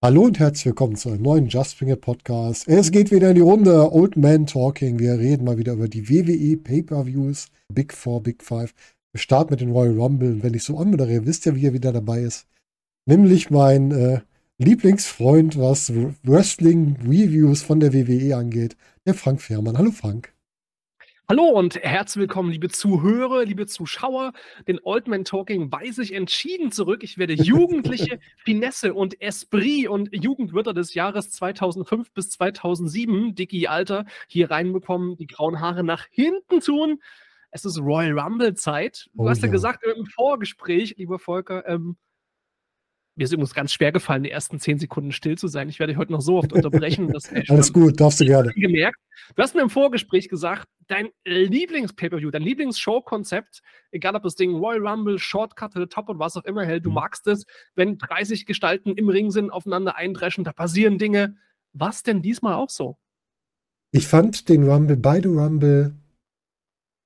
Hallo und herzlich willkommen zu einem neuen Just It Podcast. Es geht wieder in die Runde Old Man Talking. Wir reden mal wieder über die WWE Pay-Per-Views, Big Four, Big Five. Wir starten mit dem Royal Rumble und wenn ich so anmoderiere, wisst ihr, wie er wieder dabei ist. Nämlich mein äh, Lieblingsfreund, was Wrestling-Reviews von der WWE angeht, der Frank Fehrmann. Hallo Frank. Hallo und herzlich willkommen, liebe Zuhörer, liebe Zuschauer. Den Old Man Talking weise ich entschieden zurück. Ich werde jugendliche Finesse und Esprit und Jugendwörter des Jahres 2005 bis 2007, Dicky Alter, hier reinbekommen, die grauen Haare nach hinten tun. Es ist Royal Rumble Zeit. Du Oh hast ja ja. gesagt im Vorgespräch, lieber Volker, ähm, mir ist übrigens ganz schwer gefallen, die ersten zehn Sekunden still zu sein. Ich werde dich heute noch so oft unterbrechen. dass Alles gut, darfst du gerne. gemerkt. Du hast mir im Vorgespräch gesagt, dein Lieblings-Pay-Per-View, dein Lieblings-Show-Konzept, egal ob das Ding Royal Rumble, Shortcut to the Top und was auch immer hält, du Mhm. magst es, wenn 30 Gestalten im Ring sind, aufeinander eindreschen, da passieren Dinge. Was denn diesmal auch so? Ich fand den Rumble, beide Rumble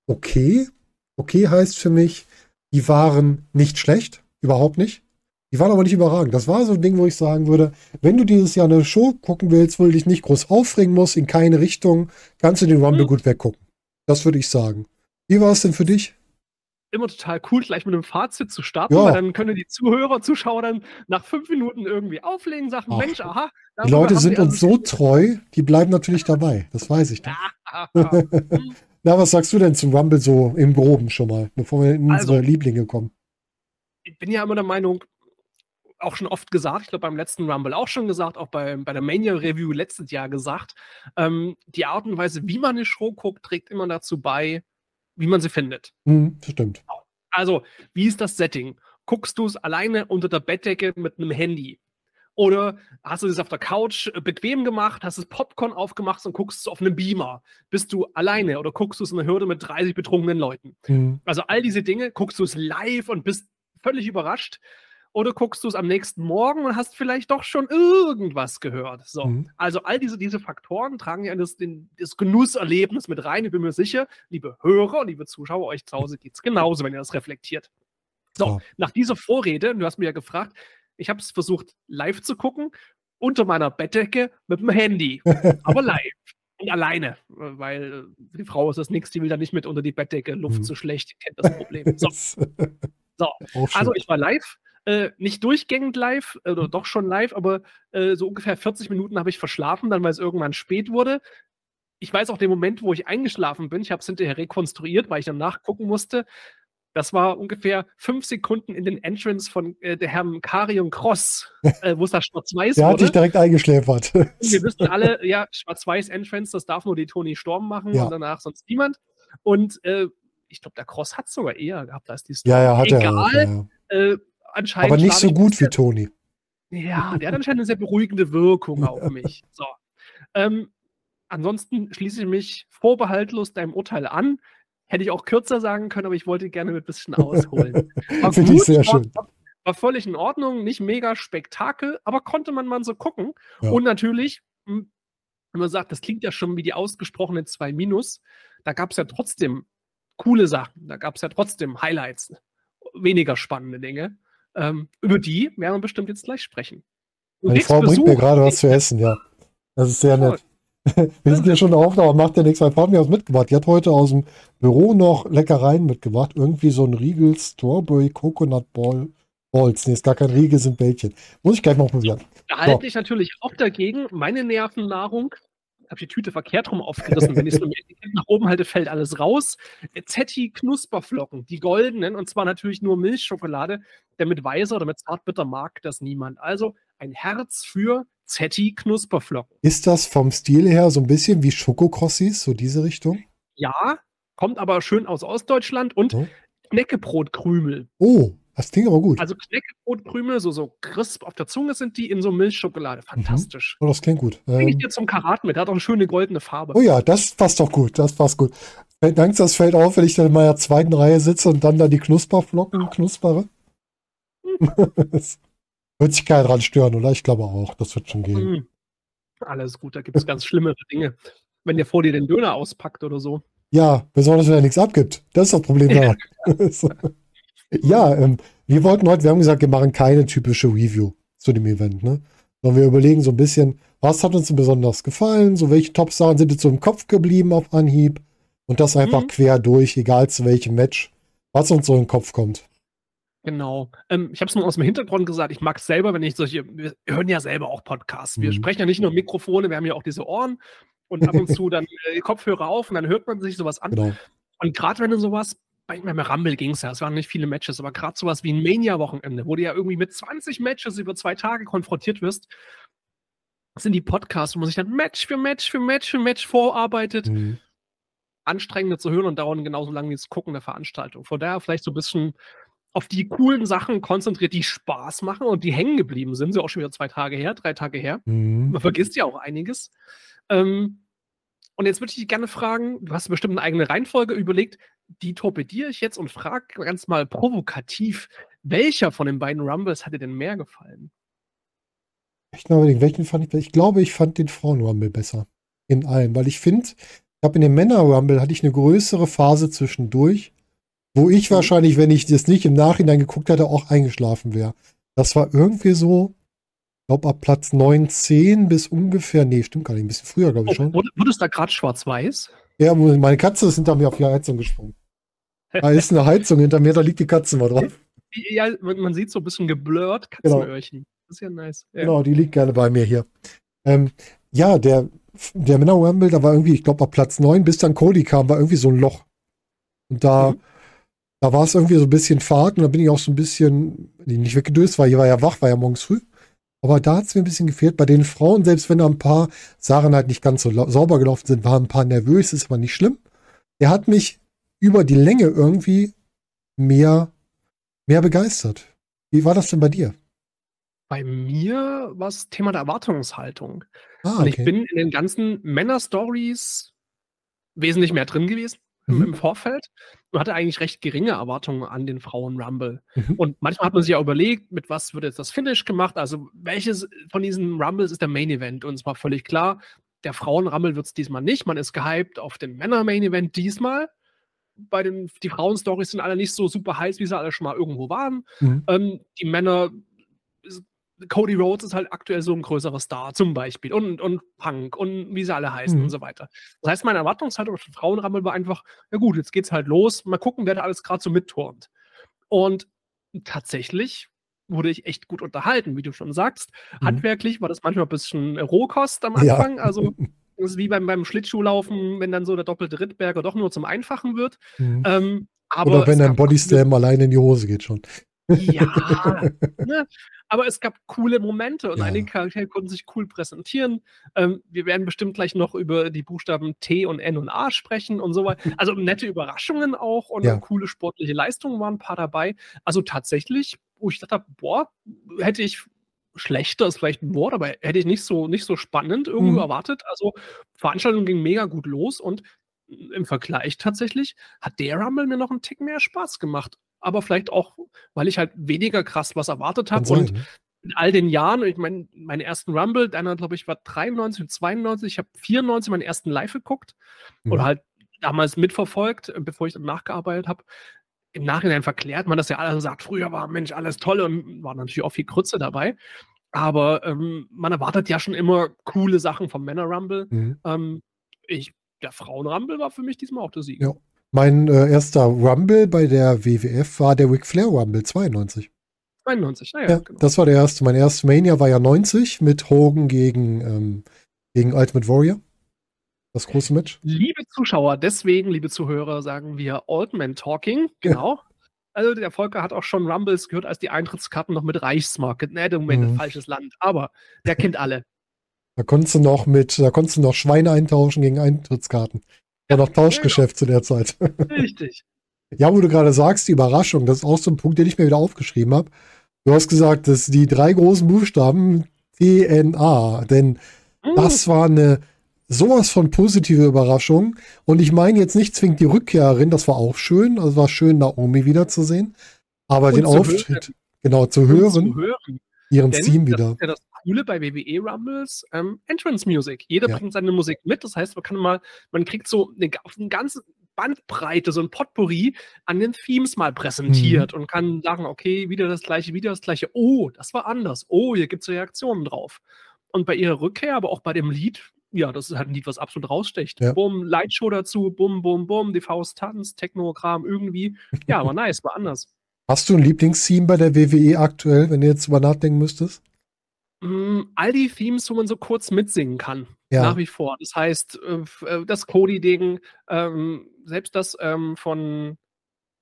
okay. Okay heißt für mich, die waren nicht schlecht, überhaupt nicht. Die waren aber nicht überragend. Das war so ein Ding, wo ich sagen würde, wenn du dieses Jahr eine Show gucken willst, wo du dich nicht groß aufregen musst, in keine Richtung, kannst du den Rumble Hm. gut weggucken. Das würde ich sagen. Wie war es denn für dich? Immer total cool, gleich mit einem Fazit zu starten, Ja. weil dann können die Zuhörer, Zuschauer dann nach fünf Minuten irgendwie auflegen, sagen, Ach, Mensch, aha. Die Leute sind uns so treu, die bleiben natürlich dabei. Das weiß ich. Na, was sagst du denn zum Rumble so im Groben schon mal, bevor wir in Also- unsere Lieblinge kommen? ich bin ja immer der Meinung, auch schon oft gesagt, ich glaube beim letzten Rumble auch schon gesagt, auch bei, bei der Mania Review letztes Jahr gesagt, ähm, die Art und Weise, wie man eine Show guckt, trägt immer dazu bei, wie man sie findet. Hm, das stimmt. Also, wie ist das Setting? Guckst du es alleine unter der Bettdecke mit einem Handy? Oder hast du es auf der Couch äh, bequem gemacht, hast das Popcorn aufgemacht und guckst es auf einem Beamer? Bist du alleine oder guckst du es in einer Hürde mit 30 betrunkenen Leuten? Hm. Also all diese Dinge, guckst du es live und bist völlig überrascht oder guckst du es am nächsten Morgen und hast vielleicht doch schon irgendwas gehört. So. Mhm. Also all diese, diese Faktoren tragen ja das, in das Genusserlebnis mit rein. Ich bin mir sicher, liebe Hörer und liebe Zuschauer, euch zu Hause geht es genauso, wenn ihr das reflektiert. So, Ja. nach dieser Vorrede, du hast mir ja gefragt, ich habe es versucht live zu gucken, unter meiner Bettdecke mit dem Handy, aber live. Und alleine, weil die Frau ist das nichts, die will da nicht mit unter die Bettdecke, Luft Mhm. zu schlecht, kennt das Problem. So, So, also ich war live, äh, nicht durchgängig live, äh, oder doch schon live, aber äh, so ungefähr 40 Minuten habe ich verschlafen, dann weil es irgendwann spät wurde. Ich weiß auch den Moment, wo ich eingeschlafen bin. Ich habe es hinterher rekonstruiert, weil ich dann nachgucken musste. Das war ungefähr fünf Sekunden in den Entrance von äh, der Herrn Karion Cross, äh, wo es da schwarz-weiß Der hat dich direkt eingeschläfert. Wir wissen alle, ja, schwarz-weiß Entrance, das darf nur die Toni Storm machen Ja. und danach sonst niemand. Und äh, ich glaube, der Cross hat sogar eher gehabt als die Storm. ja, ja, hat er Egal, auch. Ja, ja. Anscheinend. Aber nicht so gut wie Toni. Ja, der hat anscheinend eine sehr beruhigende Wirkung auf mich. So. Ähm, ansonsten schließe ich mich vorbehaltlos deinem Urteil an. Hätte ich auch kürzer sagen können, aber ich wollte gerne mit ein bisschen ausholen. War Finde ich sehr schön. War völlig in Ordnung, nicht mega Spektakel, aber konnte man mal so gucken. Ja. Und natürlich, hm, wenn man sagt, das klingt ja schon wie die ausgesprochene 2 Minus, da gab es ja trotzdem coole Sachen, da gab es ja trotzdem Highlights, weniger spannende Dinge. Ähm, über die werden wir bestimmt jetzt gleich sprechen. Du Meine Frau bringt mir Besuch. gerade was zu essen, ja. Das ist sehr nett. Wir sind ja schon auf, aber macht ja nichts. Meine Frau hat mir was mitgebracht. Die hat heute aus dem Büro noch Leckereien mitgebracht. Irgendwie so ein Riegel Strawberry Coconut Ball. Balls. Nee, ist gar kein Riegel, sind Bällchen. Muss ich gleich mal probieren. Da halte So. ich natürlich auch dagegen. Meine Nervennahrung, habe die Tüte verkehrt rum aufgerissen. Wenn ich es Etikett nach oben halte, fällt alles raus. Zetti Knusperflocken, die goldenen, und zwar natürlich nur Milchschokolade, denn mit weißer oder mit zartbitter mag das niemand. Also ein Herz für Zetti Knusperflocken. Ist das vom Stil her so ein bisschen wie Schokokrossis, so diese Richtung? Ja, kommt aber schön aus Ostdeutschland und Oh. Knäckebrotkrümel. Oh, das klingt aber gut. Also Knäckebrotkrümel, so, so crisp auf der Zunge sind die in so Milchschokolade. Fantastisch. Oh, das klingt gut. Bring ich Ähm, dir zum Karat mit. Hat auch eine schöne goldene Farbe. oh ja, das passt doch gut. Das passt gut. Fällt- Dank, das fällt auf, wenn ich dann in meiner zweiten Reihe sitze und dann da die Knusperflocken knuspere. Das Wird sich keiner dran stören, oder? Ich glaube auch, das wird schon gehen. Mm. Alles gut, da gibt es ganz schlimmere Dinge. Wenn der vor dir den Döner auspackt oder so. Ja, besonders wenn er nichts abgibt. Das ist das Problem daran. ja, ähm, wir wollten heute, wir haben gesagt, wir machen keine typische Review zu dem Event, ne? Sondern wir überlegen so ein bisschen, was hat uns besonders gefallen, so welche Top-Sachen sind jetzt so im Kopf geblieben auf Anhieb und das einfach mhm. quer durch, egal zu welchem Match, was uns so in den Kopf kommt. Genau. Ähm, ich habe es nur aus dem Hintergrund gesagt, ich mag es selber, wenn ich solche, wir hören ja selber auch Podcasts. Wir mhm. sprechen ja nicht nur Mikrofone, wir haben ja auch diese Ohren und ab und zu dann äh, Kopfhörer auf und dann hört man sich sowas an. Genau. Und gerade wenn du sowas, bei, beim Rumble ging es ja, es waren nicht viele Matches, aber gerade sowas wie ein Mania-Wochenende, wo du ja irgendwie mit 20 Matches über zwei Tage konfrontiert wirst, sind die Podcasts, wo man sich dann Match für Match für Match für Match vorarbeitet. Mhm. Anstrengender zu hören und dauern genauso lange wie das Gucken der Veranstaltung. Von daher vielleicht so ein bisschen auf die coolen Sachen konzentriert, die Spaß machen und die hängen geblieben sind. Sind ja auch schon wieder zwei Tage her, drei Tage her. Mhm. Man vergisst ja auch einiges. Ähm, und jetzt würde ich dich gerne fragen, du hast bestimmt eine eigene Reihenfolge überlegt, die torpediere ich jetzt und frage ganz mal provokativ, welcher von den beiden Rumbles hat dir denn mehr gefallen? Ich glaube, welchen fand ich Ich glaube, ich fand den Frauen-Rumble besser. In allen, weil ich finde, ich glaube, in dem Männer-Rumble hatte ich eine größere Phase zwischendurch, wo ich mhm. wahrscheinlich, wenn ich das nicht im Nachhinein geguckt hätte, auch eingeschlafen wäre. Das war irgendwie so, glaube ab Platz 9, 10 bis ungefähr, nee, stimmt gar nicht, ein bisschen früher, glaube ich oh, schon. Wurde, wurde es da gerade schwarz-weiß? Ja, meine Katze ist hinter mir auf die Heizung gesprungen. Da ist eine Heizung hinter mir, da liegt die Katze mal drauf. Ja, man sieht so ein bisschen geblurrt genau. Katzenöhrchen. Genau. Das ist ja nice. Ja. Genau, die liegt gerne bei mir hier. Ähm, ja, der, der Männer Rumble, da war irgendwie, ich glaube, ab Platz 9, bis dann Cody kam, war irgendwie so ein Loch. Und da, mhm. da war es irgendwie so ein bisschen Fahrt und da bin ich auch so ein bisschen, nicht weggedöst, weil ich war ja wach, war ja morgens früh. Aber da hat es mir ein bisschen gefehlt. Bei den Frauen, selbst wenn da ein paar Sachen halt nicht ganz so sauber gelaufen sind, waren ein paar nervös, ist aber nicht schlimm. Er hat mich über die Länge irgendwie mehr, mehr begeistert. Wie war das denn bei dir? Bei mir war es Thema der Erwartungshaltung. Ah, okay. Und ich bin in den ganzen Männer-Stories wesentlich mehr drin gewesen mhm. im Vorfeld und hatte eigentlich recht geringe Erwartungen an den Frauen-Rumble. Mhm. Und manchmal hat man sich ja überlegt, mit was wird jetzt das Finish gemacht? Also, welches von diesen Rumbles ist der Main-Event? Und es war völlig klar, der Frauen-Rumble wird es diesmal nicht. Man ist gehypt auf den Männer-Main-Event diesmal. Bei den die Frauen-Stories sind alle nicht so super heiß, wie sie alle schon mal irgendwo waren. Mhm. Ähm, die Männer Cody Rhodes ist halt aktuell so ein größerer Star zum Beispiel und, und Punk und wie sie alle heißen mhm. und so weiter. Das heißt, meine Erwartungshaltung den Frauenrammel war einfach, ja gut, jetzt geht's halt los, mal gucken, wer da alles gerade so mitturnt. Und tatsächlich wurde ich echt gut unterhalten, wie du schon sagst. Mhm. Handwerklich war das manchmal ein bisschen Rohkost am Anfang, ja. also das ist wie beim, beim Schlittschuhlaufen, wenn dann so der doppelte Rittberger doch nur zum Einfachen wird. Mhm. Ähm, Oder wenn ein Bodyslam allein in die Hose geht schon. Ja, ne? aber es gab coole Momente und ja. einige Charaktere konnten sich cool präsentieren. Ähm, wir werden bestimmt gleich noch über die Buchstaben T und N und A sprechen und so weiter. Also nette Überraschungen auch und ja. coole sportliche Leistungen waren ein paar dabei. Also tatsächlich, wo ich dachte, boah, hätte ich schlechter ist vielleicht ein Wort, aber hätte ich nicht so, nicht so spannend irgendwo mhm. erwartet. Also Veranstaltung ging mega gut los und im Vergleich tatsächlich hat der Rumble mir noch einen Tick mehr Spaß gemacht aber vielleicht auch, weil ich halt weniger krass was erwartet habe und ne? in all den Jahren, ich meine, meine ersten Rumble, deiner, glaube ich, war 93 und 92, ich habe 94 meinen ersten Live geguckt mhm. oder halt damals mitverfolgt, bevor ich dann nachgearbeitet habe. Im Nachhinein verklärt man das ja alles und sagt, früher war Mensch alles toll und war natürlich auch viel Krütze dabei. Aber ähm, man erwartet ja schon immer coole Sachen vom Männer Rumble. Mhm. Ähm, ich, der Frauen Rumble war für mich diesmal auch der Sieg. Ja. Mein äh, erster Rumble bei der WWF war der Ric Flair Rumble 92. 92, naja. Ja, genau. Das war der erste. Mein erstes Mania war ja 90 mit Hogan gegen, ähm, gegen Ultimate Warrior. Das große Match. Liebe Zuschauer, deswegen, liebe Zuhörer, sagen wir Old Man Talking. Genau. Ja. Also der Volker hat auch schon Rumbles gehört, als die Eintrittskarten noch mit Reichsmark. Ne, im Moment mhm. falsches Land. Aber der kennt alle. Da konntest du noch mit, da konntest du noch Schweine eintauschen gegen Eintrittskarten. War noch Tauschgeschäft zu der Zeit. Richtig. Ja, wo du gerade sagst, die Überraschung, das ist auch so ein Punkt, den ich mir wieder aufgeschrieben habe. Du hast gesagt, dass die drei großen Buchstaben DNA, denn mhm. das war eine sowas von positive Überraschung. Und ich meine jetzt nicht zwingend die Rückkehrerin, das war auch schön, also war schön, Naomi wiederzusehen. Aber Und den Auftritt, hören. genau, zu hören, zu hören, ihren Team wieder. Das ist ja das Coole bei WWE Rumbles, ähm, Entrance Music. Jeder ja. bringt seine Musik mit. Das heißt, man kann mal, man kriegt so eine, eine ganze Bandbreite, so ein Potpourri an den Themes mal präsentiert mhm. und kann sagen, okay, wieder das gleiche, wieder das gleiche. Oh, das war anders. Oh, hier gibt es Reaktionen drauf. Und bei ihrer Rückkehr, aber auch bei dem Lied, ja, das ist halt ein Lied, was absolut rausstecht. Ja. Bumm, Lightshow dazu, bumm, bumm, bumm, die Faust tanzt, Technogramm irgendwie. Ja, war nice, war anders. Hast du ein Lieblingstheme bei der WWE aktuell, wenn du jetzt drüber nachdenken müsstest? Mm, all die Themes, wo man so kurz mitsingen kann. Ja. Nach wie vor. Das heißt, äh, äh, das Cody-Ding, ähm, selbst das ähm, von,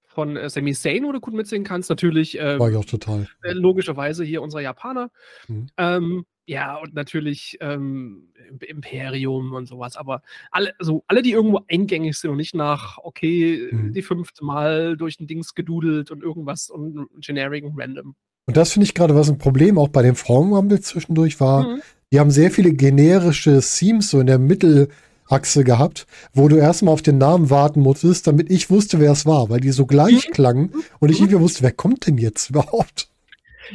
von äh, Sami Zayn, wo du gut mitsingen kannst, natürlich. War ich auch total. Logischerweise hier unser Japaner. Mhm. Ähm, ja, und natürlich ähm, Imperium und sowas. Aber alle, also alle, die irgendwo eingängig sind und nicht nach, okay, mhm. die fünfte Mal durch den Dings gedudelt und irgendwas und generic und random. Und das finde ich gerade was ein Problem auch bei dem Frauenrumble zwischendurch war. Mhm. Die haben sehr viele generische Themes so in der Mittelachse gehabt, wo du erstmal auf den Namen warten musstest, damit ich wusste, wer es war, weil die so gleich mhm. klangen und ich nicht mehr wusste, wer kommt denn jetzt überhaupt?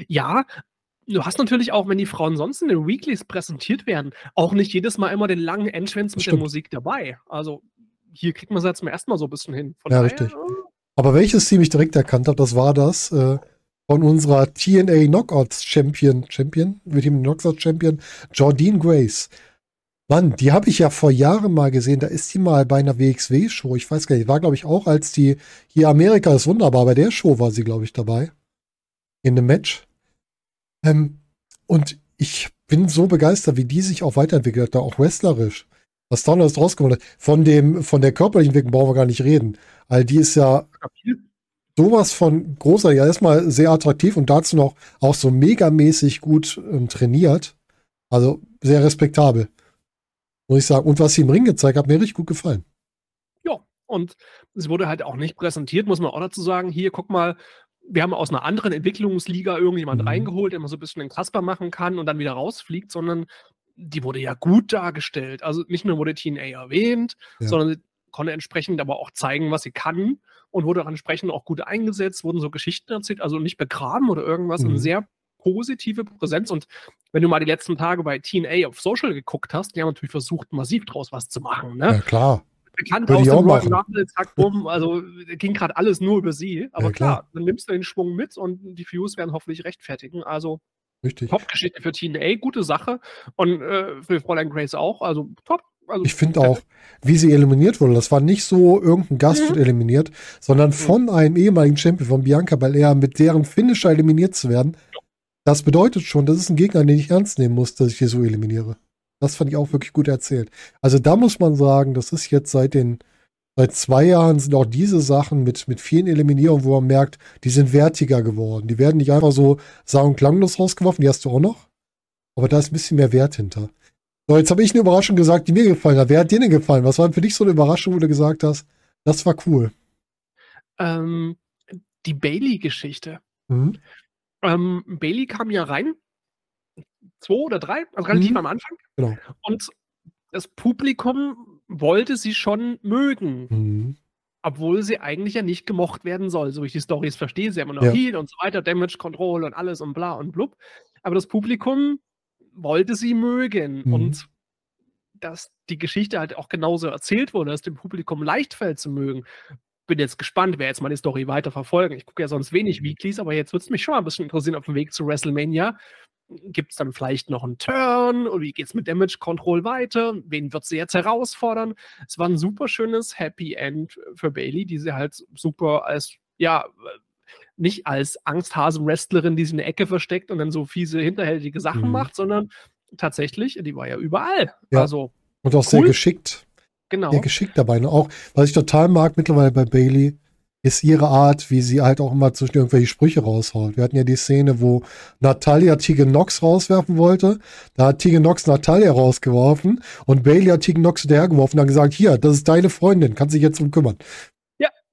Ja, Du hast natürlich auch, wenn die Frauen sonst in den Weeklies präsentiert werden, auch nicht jedes Mal immer den langen Entrance mit der Musik dabei. Also hier kriegt man es jetzt zum ersten Mal so ein bisschen hin. Von ja, daher, richtig. Äh, Aber welches Team ich direkt erkannt habe, das war das äh, von unserer TNA Knockouts Champion, Champion, mit dem Knockouts Champion, Jordine Grace. Mann, die habe ich ja vor Jahren mal gesehen. Da ist die mal bei einer WXW-Show. Ich weiß gar nicht, war glaube ich auch als die hier Amerika ist wunderbar. Bei der Show war sie glaube ich dabei in einem Match. Ähm, und ich bin so begeistert, wie die sich auch weiterentwickelt hat, da auch wrestlerisch. Was da noch draus geworden hat. Von dem, von der körperlichen Entwicklung brauchen wir gar nicht reden. All die ist ja sowas von großer, ja erstmal sehr attraktiv und dazu noch auch so megamäßig gut ähm, trainiert. Also sehr respektabel. Muss ich sagen. Und was sie im Ring gezeigt hat, mir richtig gut gefallen. Ja, und es wurde halt auch nicht präsentiert, muss man auch dazu sagen. Hier, guck mal, wir haben aus einer anderen Entwicklungsliga irgendjemand mhm. reingeholt, der mal so ein bisschen den Kasper machen kann und dann wieder rausfliegt, sondern die wurde ja gut dargestellt. Also nicht nur wurde TNA erwähnt, ja. sondern konnte entsprechend aber auch zeigen, was sie kann und wurde auch entsprechend auch gut eingesetzt, wurden so Geschichten erzählt, also nicht begraben oder irgendwas, mhm. eine sehr positive Präsenz. Und wenn du mal die letzten Tage bei TNA auf Social geguckt hast, die haben natürlich versucht, massiv draus was zu machen. Ne? Ja, klar bekannt Würde aus dem Royal Rumble, zack, bumm. Also ging gerade alles nur über sie. Aber ja, klar. klar. dann nimmst du den Schwung mit und die Views werden hoffentlich rechtfertigen. Also Richtig. Top-Geschichte für TNA, gute Sache. Und äh, für Fräulein Grace auch. Also top. Also, ich finde auch, wie sie eliminiert wurde, das war nicht so, irgendein Gast mhm. wird eliminiert, sondern mhm. von einem ehemaligen Champion von Bianca Belair mit deren Finisher eliminiert zu werden. Das bedeutet schon, das ist ein Gegner, den ich ernst nehmen muss, dass ich hier so eliminiere. Das fand ich auch wirklich gut erzählt. Also da muss man sagen, das ist jetzt seit den seit zwei Jahren sind auch diese Sachen mit, mit vielen Eliminierungen, wo man merkt, die sind wertiger geworden. Die werden nicht einfach so sagen und klanglos rausgeworfen, die hast du auch noch. Aber da ist ein bisschen mehr Wert hinter. So, jetzt habe ich eine Überraschung gesagt, die mir gefallen hat. Wer hat dir denn gefallen? Was war für dich so eine Überraschung, wo du gesagt hast, das war cool? Ähm, die Bailey-Geschichte. Mhm. Ähm, Bailey kam ja rein zwei oder drei, also relativ mhm. am Anfang. Genau. Und das Publikum wollte sie schon mögen. Mhm. Obwohl sie eigentlich ja nicht gemocht werden soll, so wie ich die Stories verstehe. Sie haben noch ja. Heal und so weiter, Damage Control und alles und bla und blub. Aber das Publikum wollte sie mögen. Mhm. Und dass die Geschichte halt auch genauso erzählt wurde, dass dem Publikum leicht fällt zu mögen. Bin jetzt gespannt, wer jetzt mal die Story weiter verfolgen. Ich gucke ja sonst wenig mhm. Weeklies, aber jetzt würde es mich schon mal ein bisschen interessieren auf dem Weg zu WrestleMania Gibt es dann vielleicht noch einen Turn? Oder wie geht es mit Damage Control weiter? Wen wird sie jetzt herausfordern? Es war ein super schönes Happy End für Bailey, die sie halt super als, ja, nicht als Angsthasen-Wrestlerin, die sie in der Ecke versteckt und dann so fiese, hinterhältige Sachen mhm. macht, sondern tatsächlich, die war ja überall. Ja. Also, und auch cool. sehr geschickt. Genau. Sehr geschickt dabei. Ne? Auch, was ich total mag mittlerweile bei Bailey, ist ihre Art, wie sie halt auch immer zwischen irgendwelche Sprüche raushaut. Wir hatten ja die Szene, wo Natalia Tegan Nox rauswerfen wollte. Da hat Tegan Nox Natalia rausgeworfen und Bailey hat Tegan Nox hinterhergeworfen und dann gesagt, hier, das ist deine Freundin, kannst dich jetzt drum kümmern.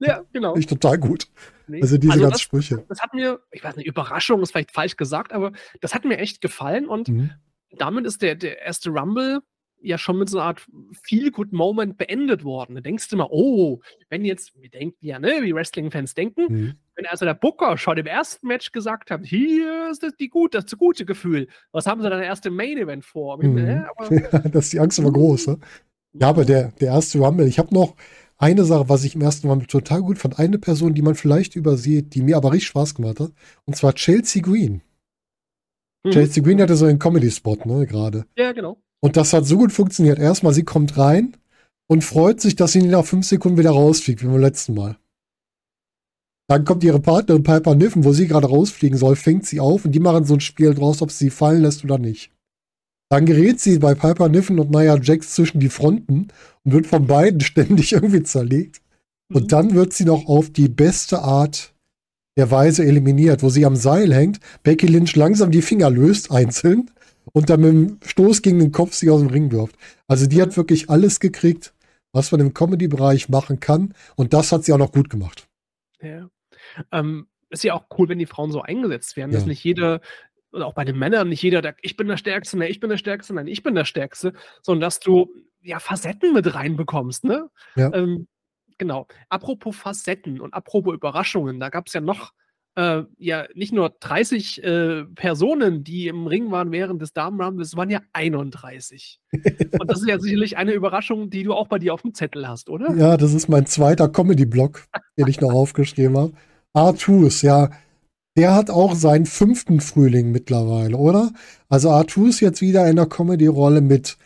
Ja, genau. Ich total gut. Nee. Also diese also ganzen Sprüche. Das hat mir, ich weiß nicht, Überraschung ist vielleicht falsch gesagt, aber das hat mir echt gefallen und mhm. damit ist der, der erste Rumble ja schon mit so einer Art Feel-Good-Moment beendet worden. Da denkst du immer, oh, wenn jetzt, wir denken ja, ne, wie Wrestling-Fans denken, mhm. wenn also der Booker schon im ersten Match gesagt hat, hier ist das, die gut, das gute Gefühl, was haben sie dann erst im Main-Event vor? Mhm. Ja, das ist die Angst immer groß, ne? Ja, aber der, der erste Rumble, ich habe noch eine Sache, was ich im ersten Mal total gut fand, eine Person, die man vielleicht übersieht, die mir aber richtig Spaß gemacht hat, und zwar Chelsea Green. Mhm. Chelsea Green hatte so einen Comedy-Spot, ne, gerade. Ja, genau. Und das hat so gut funktioniert. Erstmal, sie kommt rein und freut sich, dass sie nach fünf Sekunden wieder rausfliegt, wie beim letzten Mal. Dann kommt ihre Partnerin Piper Niffen, wo sie gerade rausfliegen soll, fängt sie auf und die machen so ein Spiel draus, ob sie sie fallen lässt oder nicht. Dann gerät sie bei Piper Niffen und Nia Jax zwischen die Fronten und wird von beiden ständig irgendwie zerlegt. Und Mhm. dann wird sie noch auf die beste Art der Weise eliminiert, wo sie am Seil hängt, Becky Lynch langsam die Finger löst, einzeln, und dann mit dem Stoß gegen den Kopf sie aus dem Ring wirft. Also die hat wirklich alles gekriegt, was man im Comedy-Bereich machen kann. Und das hat sie auch noch gut gemacht. Ja. Ähm, ist ja auch cool, wenn die Frauen so eingesetzt werden, dass Ja. nicht jeder, oder auch bei den Männern, nicht jeder, der, ich bin der Stärkste, ne, ich bin der Stärkste, nein, ich bin der Stärkste, sondern dass du ja Facetten mit reinbekommst, ne? Ja. Ähm, genau. Apropos Facetten und apropos Überraschungen, da gab es ja noch äh, ja nicht nur 30 äh, Personen, die im Ring waren während des Damenrumbles, es waren ja 31. und das ist ja sicherlich eine Überraschung, die du auch bei dir auf dem Zettel hast, oder? Ja, das ist mein zweiter Comedy-Block, den ich noch aufgeschrieben habe. Artus, ja, der hat auch seinen fünften Frühling mittlerweile, oder? Also Artus jetzt wieder in der Comedy-Rolle mit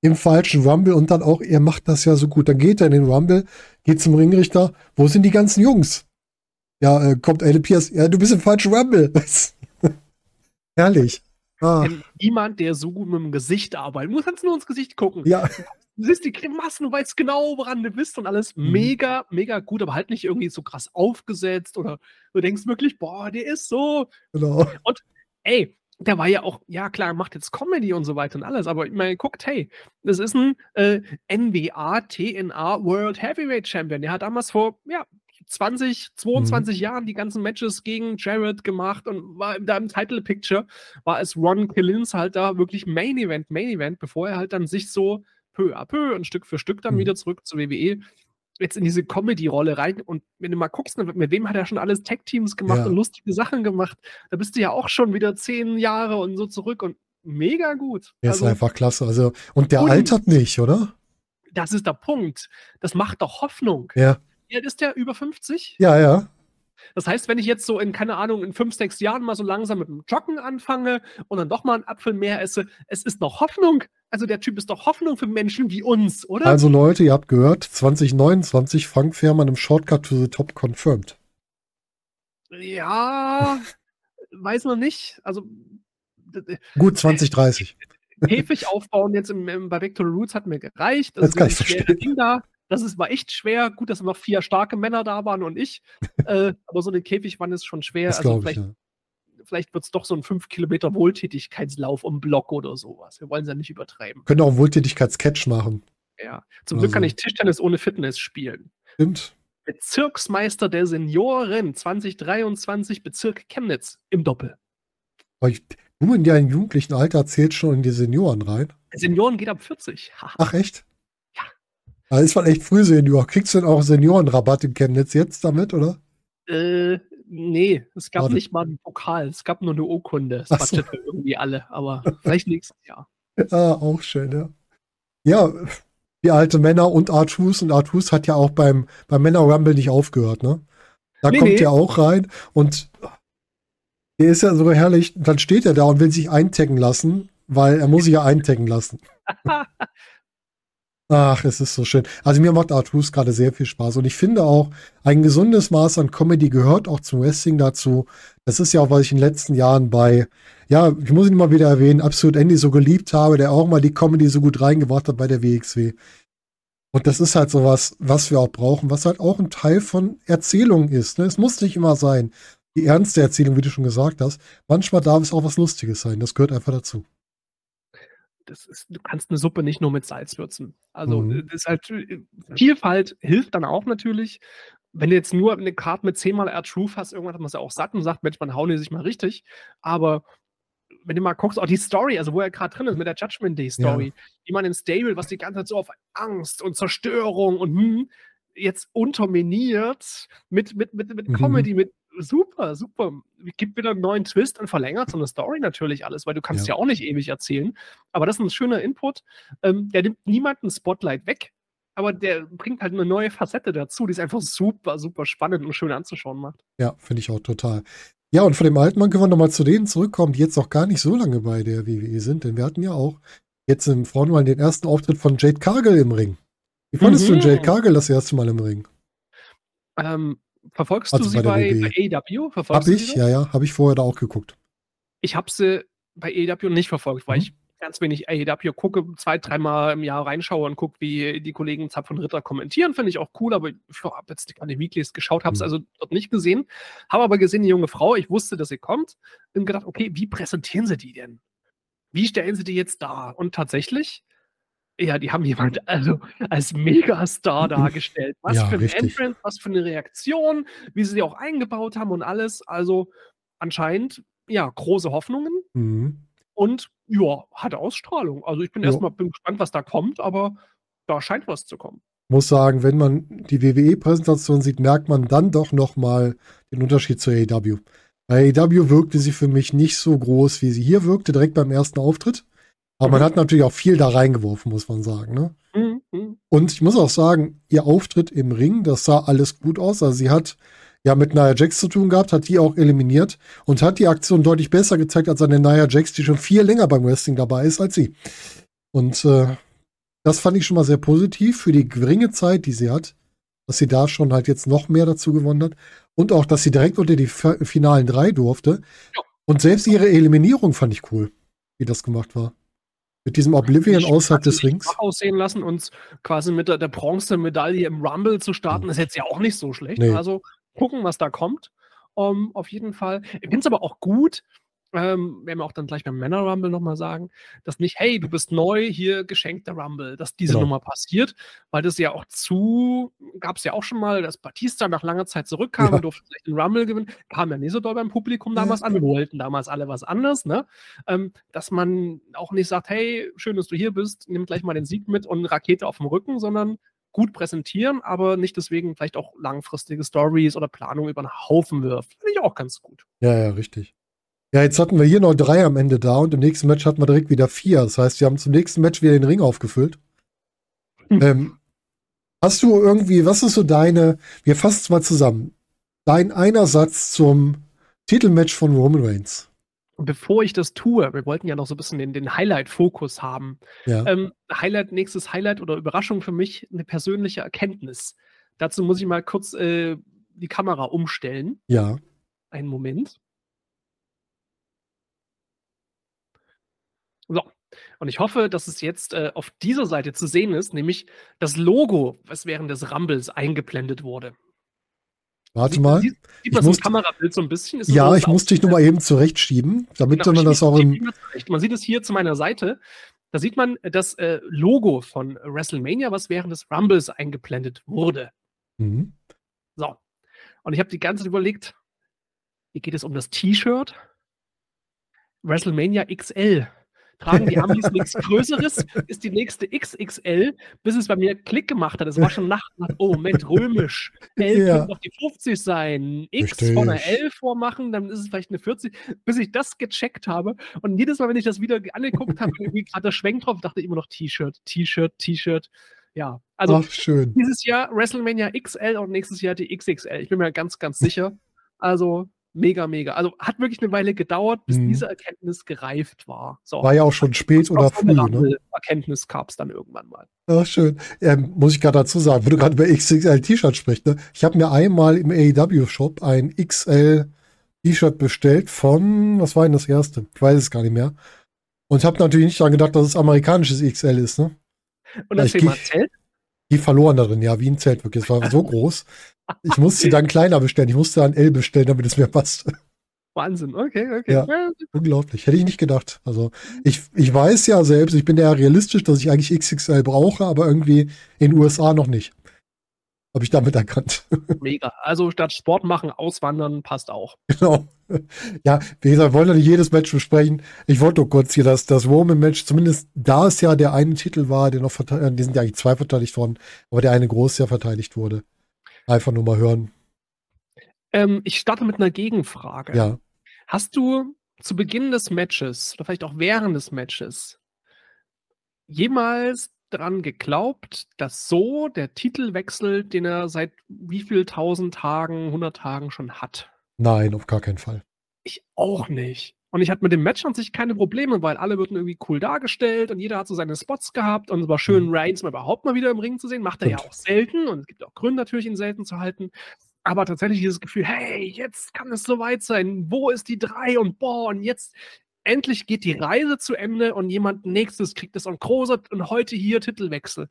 im falschen Rumble und dann auch, er macht das ja so gut. Dann geht er in den Rumble, geht zum Ringrichter. Wo sind die ganzen Jungs? Ja, äh, kommt Eddie Pierce. Ja, du bist im falschen Rumble. Herrlich. Ah, niemand, der so gut mit dem Gesicht arbeitet. Du kannst nur ins Gesicht gucken. ja, siehst die Grimassen, du weißt genau, woran du bist und alles. Mhm. Mega, mega gut, aber halt nicht irgendwie so krass aufgesetzt oder du denkst wirklich, boah, der ist so. genau. Ey, der war ja auch, ja klar, er macht jetzt Comedy und so weiter und alles, aber ich meine, guckt, hey, das ist ein äh, NWA, TNA World Heavyweight Champion. Der hat damals vor, ja, 20, 22 Jahren die ganzen Matches gegen Jarrett gemacht und war da im Title Picture, war als Ron Killins halt da wirklich Main Event, Main Event, bevor er halt dann sich so peu à peu und Stück für Stück dann Mhm. wieder zurück zur WWE jetzt in diese Comedy-Rolle rein. Und wenn du mal guckst, ne, mit wem hat er schon alles Tag-Teams gemacht Ja. und lustige Sachen gemacht, da bist du ja auch schon wieder zehn Jahre und so zurück und mega gut. Der Also, ist einfach klasse. Also, und der Und- altert nicht, oder? das ist der Punkt. Das macht doch Hoffnung. Ja. Alt ist der über 50? Ja, ja. Das heißt, wenn ich jetzt so in, keine Ahnung, in fünf, sechs Jahren mal so langsam mit dem Joggen anfange und dann doch mal einen Apfel mehr esse, es ist noch Hoffnung. Also der Typ ist doch Hoffnung für Menschen wie uns, oder? Also Leute, ihr habt gehört, 2029 Frank Fährmann im Shortcut to the Top confirmed. ja, weiß man nicht. Also Gut, 2030. Käfig aufbauen jetzt im, im, bei Victory Roots hat mir gereicht. Das ist kann ich verstehen. Da. Das ist, war echt schwer. Gut, dass noch vier starke Männer da waren und ich. äh, aber so eine Käfigwand ist schon schwer. Das also glaube ich, vielleicht, ja. Vielleicht wird es doch so ein 5 Kilometer Wohltätigkeitslauf um Block oder sowas. Wir wollen es ja nicht übertreiben. Können auch einen Wohltätigkeitscatch machen. Ja. Zum Glück Also. kann ich Tischtennis ohne Fitness spielen. Stimmt. Bezirksmeister der Senioren 2023 Bezirk Chemnitz im Doppel. Ich, du in deinem jugendlichen Alter zählt schon in die Senioren rein. Senioren geht ab 40. Haha. Ach, echt? Ja. Da ist man echt früh Senior. Kriegst du denn auch Seniorenrabatt in Chemnitz jetzt damit, oder? Äh, nee, es gab Schade. nicht mal einen Pokal, es gab nur eine Urkunde. Das so. irgendwie alle, aber vielleicht nächstes Jahr. Ja, auch schön, ja. Ja, die alte Männer und Artus. Und Artus hat ja auch beim, beim Männer Rumble nicht aufgehört, ne? Da Nee, kommt nee. er auch rein und der ist ja so herrlich. Dann steht er da und will sich eintaggen lassen, weil er muss sich ja eintaggen lassen. Ach, es ist so schön. Also mir macht Artus gerade sehr viel Spaß und ich finde auch, ein gesundes Maß an Comedy gehört auch zum Wrestling dazu. Das ist ja auch, was ich in den letzten Jahren bei, ja, ich muss ihn mal wieder erwähnen, Absolut Andy so geliebt habe, der auch mal die Comedy so gut reingebracht hat bei der WXW. Und das ist halt sowas, was wir auch brauchen, was halt auch ein Teil von Erzählung ist. Ne? Es muss nicht immer sein. Die ernste Erzählung, wie du schon gesagt hast. Manchmal darf es auch was Lustiges sein. Das gehört einfach dazu. Das ist, du kannst eine Suppe nicht nur mit Salz würzen. Also, Mhm. äh, das ist halt, äh, Vielfalt hilft dann auch natürlich. Wenn du jetzt nur eine Karte mit zehnmal R-Truth hast, irgendwann hat man es ja auch satt und sagt, Mensch, man hauen die sich mal richtig. Aber wenn du mal guckst, auch die Story, also wo er gerade drin ist, mit der Judgment Day Story, die man in Stable, was die ganze Zeit so auf Angst und Zerstörung und hm, jetzt unterminiert mit, mit, mit, mit Mhm. Comedy, mit super, super. Gibt wieder einen neuen Twist und verlängert so eine Story natürlich alles, weil du kannst ja, Ja. auch nicht ewig erzählen. Aber das ist ein schöner Input. Ähm, der nimmt niemanden Spotlight weg. aber der bringt halt eine neue Facette dazu, die ist einfach super, super spannend und schön anzuschauen macht. Ja, finde ich auch total. Ja, und von dem alten Mann können wir nochmal zu denen zurückkommen, die jetzt auch gar nicht so lange bei der WWE sind, denn wir hatten ja auch jetzt im Frauenwahl den ersten Auftritt von Jade Cargill im Ring. Wie fandest mhm. du Jade Cargill das erste Mal im Ring? Ähm, verfolgst also du sie bei, bei, bei AEW? Verfolgst hab ich, ja, ja, habe ich vorher da auch geguckt. Ich habe sie bei AEW nicht verfolgt, weil mhm. ich ganz wenig AEW gucke, zwei, dreimal im Jahr reinschaue und gucke, wie die Kollegen Zap von Ritter kommentieren. Finde ich auch cool, aber ich habe jetzt keine Weeklies geschaut, habe es mhm. also dort nicht gesehen. Habe aber gesehen, die junge Frau, ich wusste, dass sie kommt und gedacht, okay, wie präsentieren sie die denn? Wie stellen sie die jetzt da? Und tatsächlich, ja, die haben jemand also als Megastar dargestellt. Was ja, für ein richtig. Entrance, was für eine Reaktion, wie sie die auch eingebaut haben und alles. Also anscheinend, ja, große Hoffnungen. Mhm. Und ja, hat Ausstrahlung. Also ich bin erstmal gespannt, was da kommt, aber da scheint was zu kommen. Muss sagen, wenn man die WWE-Präsentation sieht, merkt man dann doch nochmal den Unterschied zur AEW. Bei AEW wirkte sie für mich nicht so groß, wie sie hier wirkte, direkt beim ersten Auftritt. Aber mhm. man hat natürlich auch viel da reingeworfen, muss man sagen. Ne? Mhm. mhm. Und ich muss auch sagen, ihr Auftritt im Ring, das sah alles gut aus. Also sie hat ja mit Nia Jax zu tun gehabt, hat die auch eliminiert und hat die Aktion deutlich besser gezeigt als eine Nia Jax, die schon viel länger beim Wrestling dabei ist als sie. Und äh, das fand ich schon mal sehr positiv für die geringe Zeit, die sie hat, dass sie da schon halt jetzt noch mehr dazu gewonnen hat und auch, dass sie direkt unter die finalen drei durfte. Und selbst ihre Eliminierung fand ich cool, wie das gemacht war. Mit diesem Oblivion außerhalb des Rings. aussehen lassen und quasi mit der, der Bronzemedaille im Rumble zu starten, ist jetzt ja auch nicht so schlecht. Nee. Also gucken, was da kommt. Um, auf jeden Fall. Ich finde es aber auch gut, ähm, werden wir auch dann gleich beim Männer Rumble nochmal sagen, dass nicht, hey, du bist neu, hier geschenkter Rumble, dass diese genau. Nummer passiert, weil das ja auch zu, gab es ja auch schon mal, dass Batista nach langer Zeit zurückkam ja. und durfte vielleicht den Rumble gewinnen, kam ja nicht so doll beim Publikum damals ja. an, wir wollten damals alle was anderes, ne? Ähm, dass man auch nicht sagt, hey, schön, dass du hier bist, nimm gleich mal den Sieg mit und Rakete auf dem Rücken, sondern gut präsentieren, aber nicht deswegen vielleicht auch langfristige Stories oder Planung über einen Haufen wirft. Finde ich auch ganz gut. Ja, ja, richtig. Ja, jetzt hatten wir hier noch drei am Ende da und im nächsten Match hatten wir direkt wieder vier. Das heißt, wir haben zum nächsten Match wieder den Ring aufgefüllt. Hm. Ähm, hast du irgendwie, was ist so deine, wir fassen es mal zusammen, dein einer Satz zum Titelmatch von Roman Reigns? bevor ich das tue, wir wollten ja noch so ein bisschen den, den Highlight-Fokus haben. Ja. Ähm, Highlight, nächstes Highlight oder Überraschung für mich, eine persönliche Erkenntnis. Dazu muss ich mal kurz äh, die Kamera umstellen. Ja. Einen Moment. So. Und ich hoffe, dass es jetzt äh, auf dieser Seite zu sehen ist, nämlich das Logo, was während des Rumbles eingeblendet wurde. Warte mal. Sieht, sieht man so ein Kamerabild so ein bisschen? Ist ja, ich muss dich nur mal eben zurechtschieben, damit genau, man das auch im. Man sieht es hier zu meiner Seite. Da sieht man das äh, Logo von WrestleMania, was während des Rumbles eingeblendet wurde. Mhm. So. Und ich habe die ganze Zeit überlegt, hier geht es um das T-Shirt. WrestleMania XL tragen die Amis nichts Größeres, ist die nächste XXL, bis es bei mir Klick gemacht hat. Es war schon Nacht. Oh, Moment, römisch. L ja. noch die 50 sein. X Richtig. von einer L vormachen, dann ist es vielleicht eine 40. Bis ich das gecheckt habe. Und jedes Mal, wenn ich das wieder angeguckt habe, irgendwie gerade der Schwenk drauf, dachte ich immer noch T-Shirt, T-Shirt, T-Shirt. Ja, also Ach, schön. dieses Jahr WrestleMania XL und nächstes Jahr die XXL. Ich bin mir ganz, ganz sicher. Also mega, mega. Also hat wirklich eine Weile gedauert, bis mhm. diese Erkenntnis gereift war. So. War ja auch schon spät oder früh. Ne? Erkenntnis gab es dann irgendwann mal. Ach, schön. Ähm, muss ich gerade dazu sagen, wo du gerade über XXL-T-Shirt sprichst. Ne? Ich habe mir einmal im AEW-Shop ein XL-T-Shirt bestellt von, was war denn das erste? Ich weiß es gar nicht mehr. Und habe natürlich nicht daran gedacht, dass es amerikanisches XL ist. Ne? Und das Thema Zelt? Die verloren darin, ja, wie ein Zelt wirklich. Es war so groß. Ich musste dann kleiner bestellen. Ich musste dann L bestellen, damit es mir passt. Wahnsinn, okay, okay. Ja, unglaublich. Hätte ich nicht gedacht. Also, ich, ich weiß ja selbst, ich bin ja realistisch, dass ich eigentlich XXL brauche, aber irgendwie in den USA noch nicht. Habe ich damit erkannt. Mega. Also statt Sport machen, auswandern passt auch. Genau. Ja, wie gesagt, wir wollen ja nicht jedes Match besprechen. Ich wollte nur kurz hier das, das Roman-Match, zumindest da es ja der eine Titel war, der noch verteidigt, die sind ja eigentlich zwei verteidigt worden, aber der eine groß ja verteidigt wurde. Einfach nur mal hören. Ähm, ich starte mit einer Gegenfrage. Ja. Hast du zu Beginn des Matches oder vielleicht auch während des Matches jemals dran geglaubt, dass so der Titelwechsel, den er seit wie viel tausend Tagen, hundert Tagen schon hat? Nein, auf gar keinen Fall. Ich auch nicht. Und ich hatte mit dem Match an sich keine Probleme, weil alle wurden irgendwie cool dargestellt und jeder hat so seine Spots gehabt und es war schön, Mhm. Reigns mal überhaupt mal wieder im Ring zu sehen. Macht er ja Stimmt. auch selten und es gibt auch Gründe natürlich, ihn selten zu halten. Aber tatsächlich dieses Gefühl, hey, jetzt kann es soweit sein. Wo ist die drei? Und boah, und jetzt endlich geht die Reise zu Ende und jemand nächstes kriegt es und großer und heute hier Titelwechsel.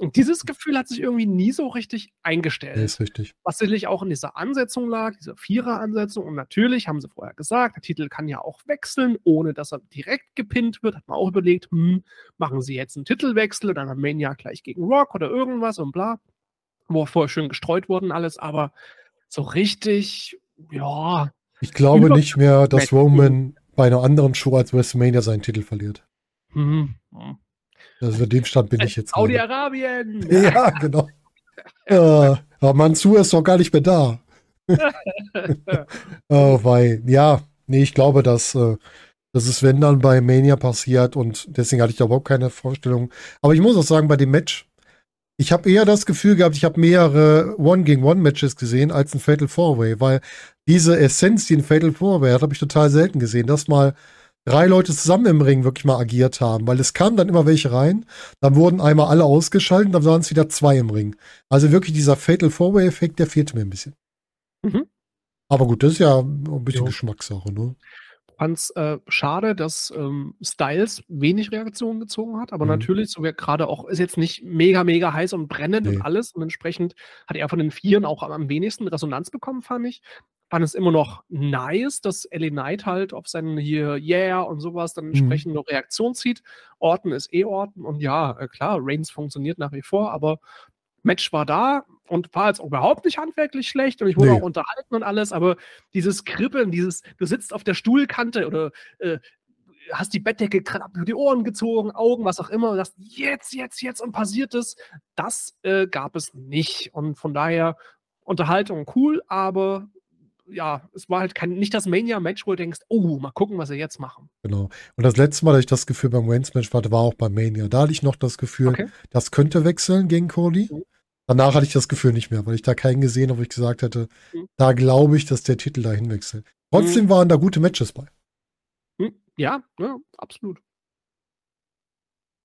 Und dieses Gefühl hat sich irgendwie nie so richtig eingestellt Der ist richtig. was sicherlich auch in dieser Ansetzung lag, dieser Vierer-Ansetzung. Und natürlich haben sie vorher gesagt, der Titel kann ja auch wechseln, ohne dass er direkt gepinnt wird. Hat man auch überlegt, hm, machen sie jetzt einen Titelwechsel, dann am Mania gleich gegen Rock oder irgendwas und bla. Wo vorher schön gestreut wurden, alles, aber so richtig, ja, Ich glaube Über- nicht mehr, dass. Roman bei einer anderen Show als WrestleMania seinen Titel verliert. hm, hm. Also in dem Stand bin ich jetzt. leider. Saudi-Arabien! Ja, genau. äh, aber Mansur ist doch gar nicht mehr da. oh, weil, ja, nee, ich glaube, dass, äh, dass es, wenn dann bei Mania passiert und deswegen hatte ich da überhaupt keine Vorstellung. Aber ich muss auch sagen, bei dem Match, ich habe eher das Gefühl gehabt, ich habe mehrere One-gegen-One-Matches gesehen als ein Fatal Four-Way, weil diese Essenz, die ein Fatal Four-Way hat, habe ich total selten gesehen, dass mal drei Leute zusammen im Ring wirklich mal agiert haben, weil es kamen dann immer welche rein, dann wurden einmal alle ausgeschaltet, dann waren es wieder zwei im Ring. Also wirklich dieser Fatal Four-Way-Effekt, der fehlte mir ein bisschen. Mhm. Aber gut, das ist ja ein bisschen Jo. Geschmackssache, ne? fand's äh, schade, dass ähm, Styles wenig Reaktionen gezogen hat, aber Mhm. natürlich, so wie er gerade auch, ist jetzt nicht mega, mega heiß und brennend Nee. und alles und entsprechend hat er von den Vieren auch am, am wenigsten Resonanz bekommen, fand ich. Fand es immer noch nice, dass LA Knight halt auf seinen hier Yeah und sowas dann entsprechend noch Reaktion zieht. Orton ist eh Orton und ja, äh, klar, Reigns funktioniert nach wie vor, aber Match war da und war jetzt auch überhaupt nicht handwerklich schlecht und ich wurde Nee. auch unterhalten und alles, aber dieses Kribbeln, dieses, du sitzt auf der Stuhlkante oder äh, hast die Bettdecke knapp über die Ohren gezogen, Augen, was auch immer, und sagst, jetzt, jetzt, jetzt und passiert es, das äh, gab es nicht. Und von daher Unterhaltung cool, aber ja, es war halt kein, nicht das Mania-Match, wo du denkst, oh, mal gucken, was sie jetzt machen. Genau. Und das letzte Mal, dass ich das Gefühl beim Wayne's-Match hatte, war auch bei Mania. Da hatte ich noch das Gefühl, Okay. das könnte wechseln gegen Cody. Mhm. Danach hatte ich das Gefühl nicht mehr, weil ich da keinen gesehen habe, wo ich gesagt hätte, Mhm. da glaube ich, dass der Titel dahin wechselt. Trotzdem waren da gute Matches bei. Hm, ja, ja, absolut.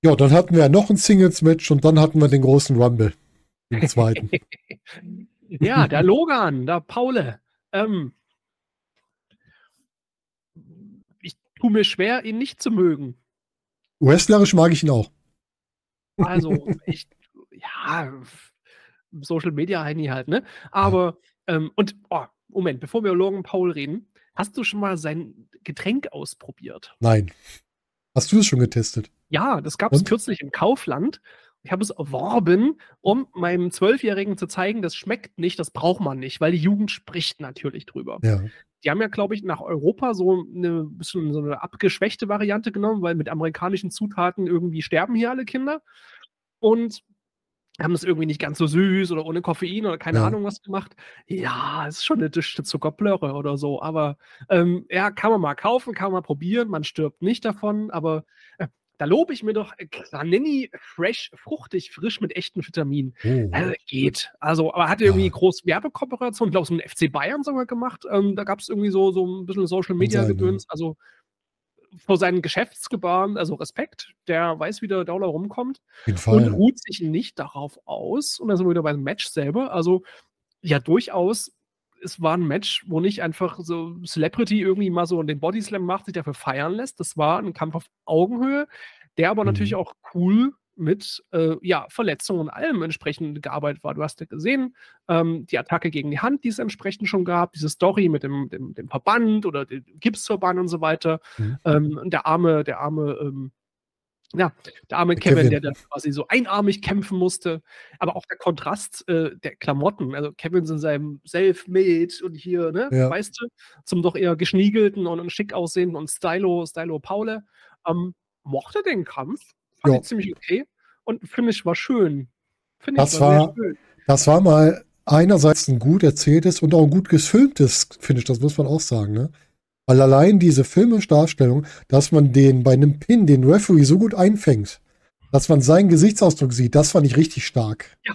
Ja, dann hatten wir noch ein Singles-Match und dann hatten wir den großen Rumble. Den zweiten. Ja, der Logan, der Paule. Ähm, ich tue mir schwer, ihn nicht zu mögen. Wrestlerisch mag ich ihn auch. Also, ich, ja, Social Media Heini halt, ne? Aber, ähm, und, oh, Moment, bevor wir über Logan Paul reden, hast du schon mal sein Getränk ausprobiert? Nein. Hast du es schon getestet? Ja, das gab es kürzlich im Kaufland. Ich habe es erworben, um meinem Zwölfjährigen zu zeigen, das schmeckt nicht, das braucht man nicht, weil die Jugend spricht natürlich drüber. Ja. Die haben ja, glaube ich, nach Europa so eine bisschen so eine abgeschwächte Variante genommen, weil mit amerikanischen Zutaten irgendwie sterben hier alle Kinder. Und haben es irgendwie nicht ganz so süß oder ohne Koffein oder keine Ja. Ahnung was gemacht. Ja, es ist schon eine dichte Zuckerblöre oder so. Aber ähm, ja, kann man mal kaufen, kann man mal probieren. Man stirbt nicht davon. Aber äh, da lobe ich mir doch äh, Granini fresh, fruchtig, frisch mit echten Vitaminen. Oh. Also irgendwie. Also, aber hat er irgendwie Ja. groß Werbekooperation, glaube ich, so ein FC Bayern sogar gemacht. Ähm, da gab es irgendwie so, so ein bisschen Social Media. Gedöns. Also vor seinen Geschäftsgebaren, also Respekt, der weiß, wie der Dollar rumkommt und ruht sich nicht darauf aus. Und da sind wir wieder beim Match selber. Also, ja, durchaus, es war ein Match, wo nicht einfach so Celebrity irgendwie mal so den Bodyslam macht, sich dafür feiern lässt. Das war ein Kampf auf Augenhöhe, der aber Mhm. natürlich auch cool mit äh, ja, Verletzungen und allem entsprechend gearbeitet war. Du hast ja gesehen, ähm, die Attacke gegen die Hand, die es entsprechend schon gab, diese Story mit dem, dem, dem Verband oder dem Gipsverband und so weiter. Mhm. Ähm, und der arme, der arme, ähm, ja, der arme Kevin, Kevin. der dann quasi so einarmig kämpfen musste. Aber auch der Kontrast äh, der Klamotten. Also Kevin in seinem Self-Made und hier, ne, Ja. weißt du, zum doch eher geschniegelten und, und schick aussehenden und Stylo, Stylo Paule. Ähm, mochte den Kampf, fand Ja. ich ziemlich okay und Finish war schön. Finish Das sehr war- schön. Das war mal einerseits ein gut erzähltes und auch ein gut gefilmtes, finde ich, das muss man auch sagen, ne? Weil allein diese filmische Darstellung, dass man den bei einem Pin, den Referee so gut einfängt Dass man seinen Gesichtsausdruck sieht, das fand ich richtig stark. Ja.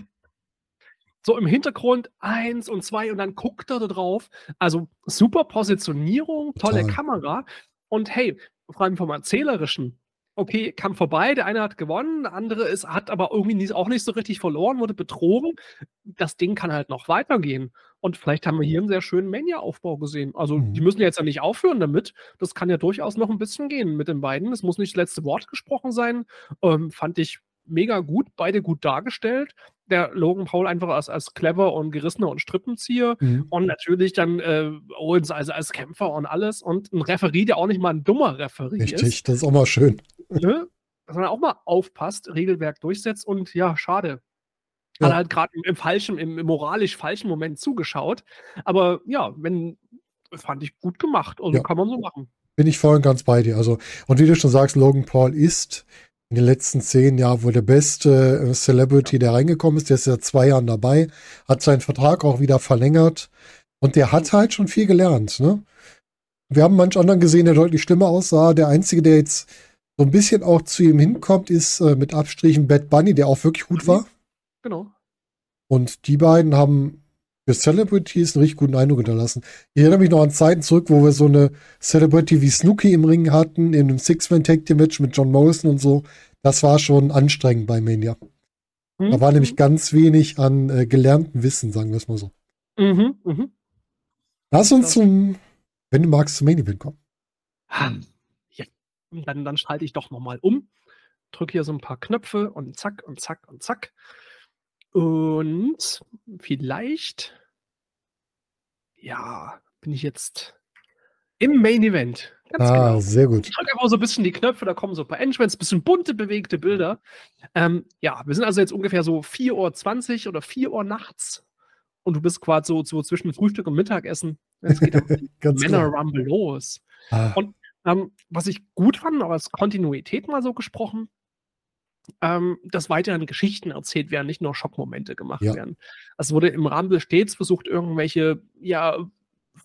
So im Hintergrund eins und zwei und dann guckt er da drauf. Also super Positionierung, tolle Total. Kamera. Und hey, vor allem vom Erzählerischen. Okay, kam vorbei, der eine hat gewonnen, der andere ist, hat aber irgendwie nie, auch nicht so richtig verloren, wurde betrogen. Das Ding kann halt noch weitergehen. Und vielleicht haben wir hier einen sehr schönen Mania-Aufbau gesehen. Also, Mhm. die müssen jetzt ja nicht aufhören damit. Das kann ja durchaus noch ein bisschen gehen mit den beiden. Es muss nicht das letzte Wort gesprochen sein. Ähm, fand ich mega gut, beide gut dargestellt. Der Logan Paul einfach als, als clever und gerissener und Strippenzieher. Mhm. Und natürlich dann äh, Owens also als Kämpfer und alles. Und ein Referee, der auch nicht mal ein dummer Referee ist Richtig, das ist auch mal schön. ne? dass man auch mal aufpasst, Regelwerk durchsetzt und ja, schade. Ja. Hat halt gerade im, im falschen, im, im moralisch falschen Moment zugeschaut. Aber ja, wenn, fand ich gut gemacht. Also Ja. kann man so machen. Bin ich voll und ganz bei dir. Also, und wie du schon sagst, Logan Paul ist in den letzten zehn Jahren wohl der beste äh, Celebrity, der reingekommen ist. Der ist seit zwei Jahren dabei, hat seinen Vertrag auch wieder verlängert und der hat halt schon viel gelernt. Ne? Wir haben manch anderen gesehen, der deutlich schlimmer aussah. Der einzige, der jetzt so ein bisschen auch zu ihm hinkommt, ist äh, mit Abstrichen Bad Bunny, der auch wirklich gut war. Genau. Und die beiden haben für Celebrities einen richtig guten Eindruck hinterlassen. Ich erinnere mich noch an Zeiten zurück, wo wir so eine Celebrity wie Snooki im Ring hatten, in einem Six-Man-Tag-Team-Match mit John Morrison und so. Das war schon anstrengend bei Mania. Da war nämlich ganz wenig an äh, gelerntem Wissen, sagen wir es mal so. Mhm, mhm. Lass uns zum, wenn du magst, zum Main Event kommen. Ja, dann, dann schalte ich doch nochmal um. Drücke hier so ein paar Knöpfe und zack und zack und zack. Und vielleicht, ja, bin ich jetzt im Main Event. Ganz Ah, genau. sehr gut. Ich drücke einfach so ein bisschen die Knöpfe, da kommen so ein paar Entrance, ein bisschen bunte, bewegte Bilder. Ähm, ja, wir sind also jetzt ungefähr so 4.20 Uhr oder 4 Uhr nachts und du bist quasi so, so zwischen Frühstück und Mittagessen. Es geht Ganz Männer klar. Rumble los. Ah, Und ähm, was ich gut fand, aber als Kontinuität mal so gesprochen, ähm, dass weiterhin Geschichten erzählt werden, nicht nur Schockmomente gemacht Ja. werden. Es wurde im Rumble stets versucht, irgendwelche ja,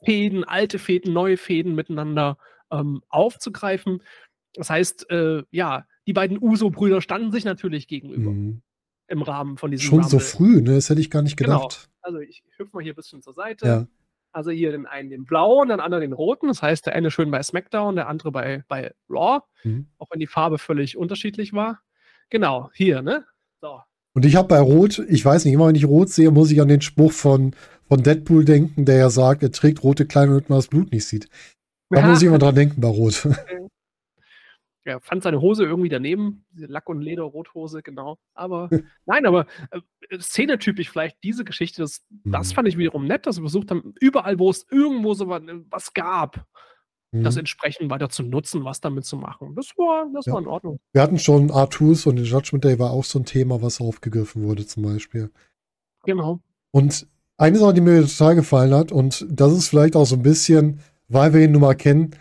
Fäden, alte Fäden, neue Fäden miteinander ähm, aufzugreifen. Das heißt, äh, ja, die beiden Uso-Brüder standen sich natürlich gegenüber mh. im Rahmen von diesem Schon so Rumble. früh, ne? Das hätte ich gar nicht Genau. gedacht. Also ich hüpfe mal hier ein bisschen zur Seite. Ja. Also hier den einen den blauen, den anderen den roten. Das heißt, der eine schön bei SmackDown, der andere bei, bei Raw. Mhm. Auch wenn die Farbe völlig unterschiedlich war. Genau, hier, ne? So. Und ich habe bei Rot, ich weiß nicht, immer wenn ich Rot sehe, muss ich an den Spruch von, von Deadpool denken, der ja sagt, er trägt rote Kleidung, damit man das Blut nicht sieht. Da muss ich immer dran denken bei Rot. Er fand seine Hose irgendwie daneben, diese Lack- und Leder-Rothose, genau. Aber nein, aber äh, szenetypisch vielleicht diese Geschichte, das, das Mhm. fand ich wiederum nett, dass wir versucht haben, überall, wo es irgendwo so was, was gab, das Mhm. entsprechend weiter zu nutzen, was damit zu machen. Das war, das Ja. war in Ordnung. Wir hatten schon R2s und den Judgment Day war auch so ein Thema, was aufgegriffen wurde zum Beispiel. Genau. Und eine Sache, die mir total gefallen hat, und das ist vielleicht auch so ein bisschen, weil wir ihn nun mal kennen,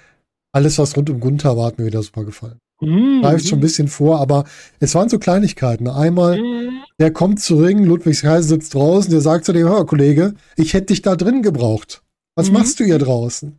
alles, was rund um Gunther war, hat mir wieder super gefallen. Mhm. Greift schon ein bisschen vor, aber es waren so Kleinigkeiten. Einmal, Mhm. der kommt zu Ring, Ludwigskaiser sitzt draußen, der sagt zu dem, hör Kollege, ich hätte dich da drin gebraucht. Was Mhm. machst du hier draußen?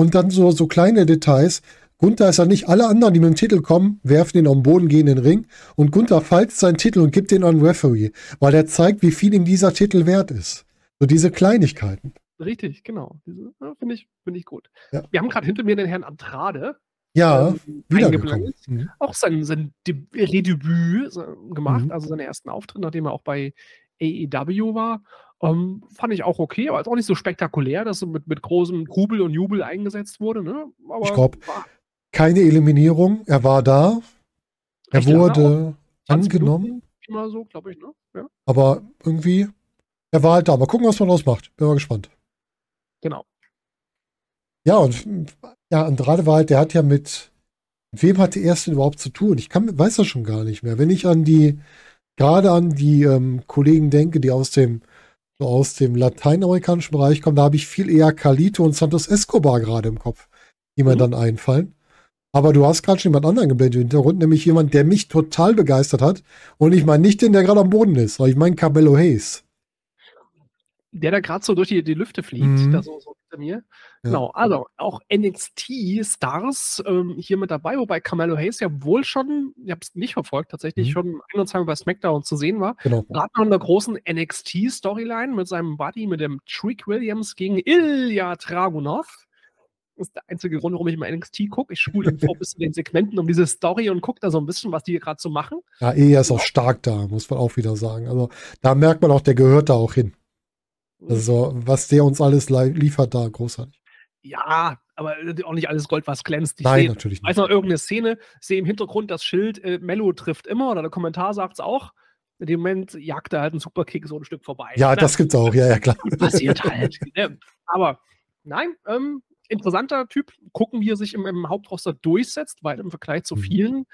Und dann so, so kleine Details. Gunther ist ja nicht, alle anderen, die mit dem Titel kommen, werfen ihn auf den Boden, gehen in den Ring und Gunther faltet seinen Titel und gibt den an den Referee, weil er zeigt, wie viel ihm dieser Titel wert ist. So diese Kleinigkeiten. Richtig, genau. Ja, Finde ich, find ich gut. Ja. Wir haben gerade hinter mir den Herrn Andrade Ja, ähm, wiedergekommen. eingeblendet. Mhm. Auch sein, sein De- Redebüt so, gemacht, Mhm. also seinen ersten Auftritt, nachdem er auch bei AEW war. Ähm, fand ich auch okay, aber jetzt auch nicht so spektakulär, dass er mit, mit großem Trubel und Jubel eingesetzt wurde. Ne? Aber Ich glaub, war Keine Eliminierung, er war da, er wurde 20 angenommen, Minuten, so, glaube ich, ne? Ja, aber irgendwie, er war halt da. Mal gucken, was man draus macht. Bin mal gespannt. genau. Ja, und ja, Andrade war halt, der hat ja mit, mit wem hatte er es denn überhaupt zu tun? Ich kann, weiß das schon gar nicht mehr. Wenn ich an die, gerade an die ähm, Kollegen denke, die aus dem, so aus dem lateinamerikanischen Bereich kommen, da habe ich viel eher Carlito und Santos Escobar gerade im Kopf, die mir Mhm. dann einfallen. Aber du hast gerade schon jemand anderen geblendet im Hintergrund, nämlich jemand, der mich total begeistert hat. Und ich meine nicht den, der gerade am Boden ist, sondern ich meine Cabello Hayes. Der da gerade so durch die, die Lüfte fliegt, Mhm. da so, so hinter mir. Genau, also auch NXT-Stars ähm, hier mit dabei, wobei Carmelo Hayes ja wohl schon, ich habe es nicht verfolgt, tatsächlich Mhm. schon ein und zweimal bei SmackDown zu sehen war. Genau. Gerade noch in der großen NXT-Storyline mit seinem Buddy, mit dem Trick Williams gegen Ilya Dragunov. Das ist der einzige Grund, warum ich mal NXT gucke. Ich spule vor bis zu den Segmenten um diese Story und gucke da so ein bisschen, was die gerade so machen. Ja, er ist auch stark da, muss man auch wieder sagen. Also da merkt man auch, der gehört da auch hin. Also was der uns alles li- liefert, da großartig. Ja, aber auch nicht alles Gold, was glänzt. Ich Nein, sehe- natürlich weiß nicht. noch irgendeine Szene, sehe im Hintergrund das Schild, äh, Mello trifft immer, oder der Kommentar sagt es auch. In dem Moment jagt er halt einen Superkick so ein Stück vorbei. Ja, Na, das gibt's auch, ja, ja, klar. passiert halt. ne? Aber nein, ähm, interessanter Typ. Gucken, wie er sich im, im Hauptroster durchsetzt, weil im Vergleich zu Mhm. vielen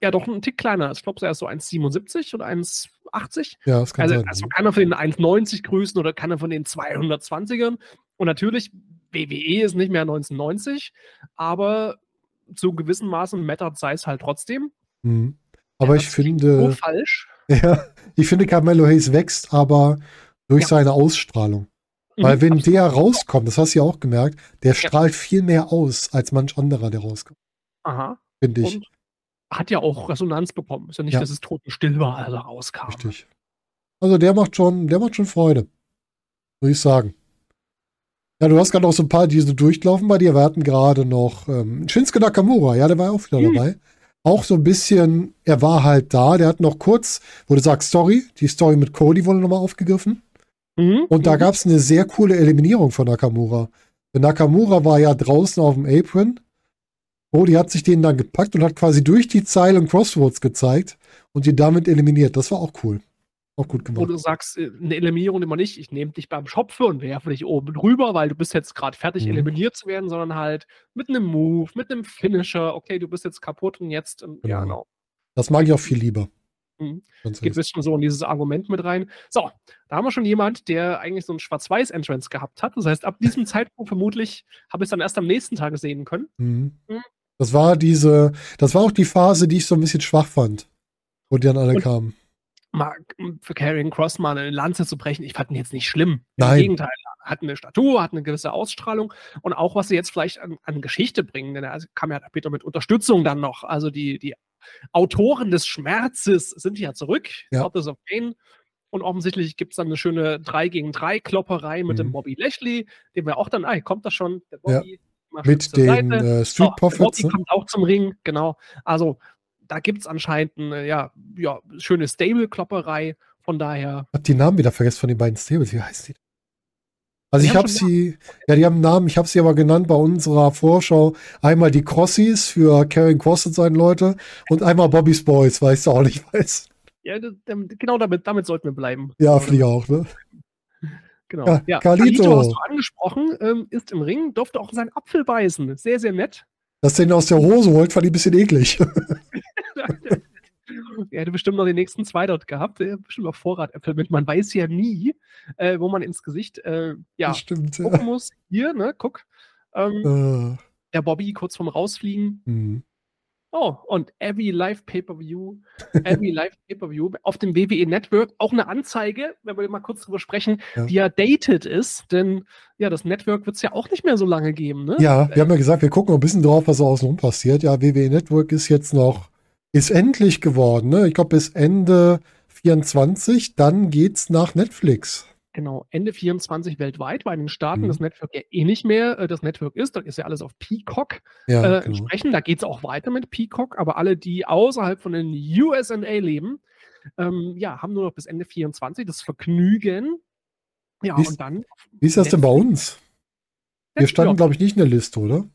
ja doch ein Tick kleiner ist. Ich glaube, er ist so 1,77 oder 1,80. Ja, das kann Also, sein. also keiner von den 1,90 Größen oder keiner von den 220ern. Und natürlich, WWE ist nicht mehr 1990, aber zu gewissem Maßen mattert sei es halt trotzdem. Mhm. Aber Ja, ich finde, So falsch. ja, ich finde Carmelo Hayes wächst aber durch Ja. seine Ausstrahlung. Weil Mhm, wenn absolut. der rauskommt, das hast du ja auch gemerkt, der strahlt viel mehr aus als manch anderer, der rauskommt, Aha. finde ich. Und hat ja auch Resonanz bekommen. Ist ja nicht, Ja. dass es totenstill war, als er rauskam. Richtig. Also der macht schon, der macht schon Freude. Muss ich sagen. Ja, du hast gerade noch so ein paar, die so durchlaufen bei dir. Wir hatten gerade noch ähm, Shinsuke Nakamura, ja, der war auch wieder Mhm. dabei. Auch so ein bisschen, er war halt da, der hat noch kurz, wo du sagst, Story, die Story mit Cody wurde nochmal aufgegriffen. Mhm. Und da mhm. gab es eine sehr coole Eliminierung von Nakamura. Denn Nakamura war ja draußen auf dem Apron. Cody hat sich den dann gepackt und hat quasi durch die Zeile und Crossroads gezeigt und die damit eliminiert. Das war auch cool. Auch gut Wo gemacht. du sagst, äh, eine Eliminierung immer nicht, ich nehme dich beim Schopfe und werfe dich oben drüber, weil du bist jetzt gerade fertig, Mhm. eliminiert zu werden, sondern halt mit einem Move, mit einem Finisher, okay, du bist jetzt kaputt und jetzt, ähm, ja, Genau. genau. Das mag ich auch viel lieber. Mhm. Geht ein bisschen so in dieses Argument mit rein. So, da haben wir schon jemand, der eigentlich so ein Schwarz-Weiß-Entrance gehabt hat. Das heißt, ab diesem Zeitpunkt vermutlich habe ich es dann erst am nächsten Tag sehen können. Mhm. Das war diese, das war auch die Phase, die ich so ein bisschen schwach fand. Wo die dann alle Und- kamen. Mal m, für Karrion Cross mal eine Lanze zu brechen, ich fand ihn jetzt nicht schlimm. Nein. Im Gegenteil, er hat eine Statur, hat eine gewisse Ausstrahlung und auch, was sie jetzt vielleicht an, an Geschichte bringen, denn er kam ja später mit Unterstützung dann noch. Also die, die Autoren des Schmerzes sind ja zurück, Ja. Authors of Pain. Und offensichtlich gibt es dann eine schöne 3 gegen 3 Klopperei mit dem Mhm. Bobby Lashley, den wir auch dann, ah, hier kommt das schon, der Ja. Bobby. schön Mit den äh, Street Profits. Bobby Ne? kommt auch zum Ring, genau. Also da gibt es anscheinend eine ja, ja, schöne Stable-Klopperei. Von daher, Hab die Namen wieder vergessen von den beiden Stables. Wie heißt die? Also Die ich habe sie, ja, die haben einen Namen, ich habe sie aber genannt bei unserer Vorschau. Einmal die Crossies für Karen Cross und seine Leute und einmal Bobby's Boys, weil ich es auch nicht weiß. ja, genau damit, damit sollten wir bleiben. Ja, finde ich auch, ne? Genau. Ja, Ja, Carlito. Carlito hast du angesprochen, ähm, ist im Ring, durfte auch seinen Apfel beißen. Sehr, sehr nett. Dass der ihn aus der Hose holt, fand ich ein bisschen eklig. er hätte bestimmt noch den nächsten zwei dort gehabt. Er hat bestimmt auch Vorratäpfel mit. Man weiß ja nie, äh, wo man ins Gesicht äh, ja, stimmt, ja. gucken muss. Hier, ne, guck. Ähm, Äh, der Bobby kurz vorm Rausfliegen. hm. Oh, und Every Live Pay-Per-View, Every Live Pay-Per-View auf dem WWE Network, auch eine Anzeige, wenn wir mal kurz drüber sprechen, Ja. die ja dated ist, denn ja, das Network wird es ja auch nicht mehr so lange geben, ne? Ja, wir haben ja gesagt, wir gucken noch ein bisschen drauf, was da außenrum passiert. Ja, WWE Network ist jetzt noch, ist endlich geworden, ne? Ich glaube bis Ende 24, dann geht's nach Netflix. Genau, Ende 24 weltweit, weil in den Staaten Mhm. das Network ja eh nicht mehr äh, das Network ist, dann ist ja alles auf Peacock Ja, äh, genau. entsprechend, da geht es auch weiter mit Peacock, aber alle, die außerhalb von den USA leben, ähm, ja, haben nur noch bis Ende 24 das Vergnügen. Ja, Wie ist- und dann Wie ist das denn bei uns? Wir standen, glaube ich, nicht in der Liste, oder?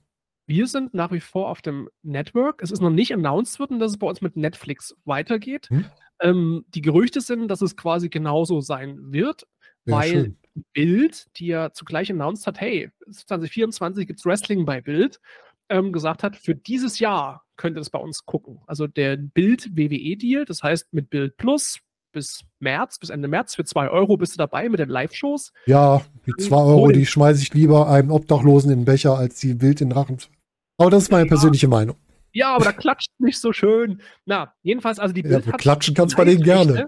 Wir sind nach wie vor auf dem Network. Es ist noch nicht announced worden, dass es bei uns mit Netflix weitergeht. Hm. Ähm, die Gerüchte sind, dass es quasi genauso sein wird, Ja, weil schön. Bild, die ja zugleich announced hat, hey, 2024 gibt es Wrestling bei Bild, ähm, gesagt hat, für dieses Jahr könnt ihr es bei uns gucken. Also der Bild-WWE-Deal, das heißt mit Bild Plus bis März, bis Ende März, für 2 Euro bist du dabei mit den Live-Shows. Ja, die 2 Euro, die schmeiße ich lieber einem Obdachlosen in den Becher, als die wild in den Rachen. Aber das ist meine persönliche Meinung. Ja, aber da klatscht nicht so schön. Na, jedenfalls, also die Ja, Bild hat klatschen kannst bei denen gerne.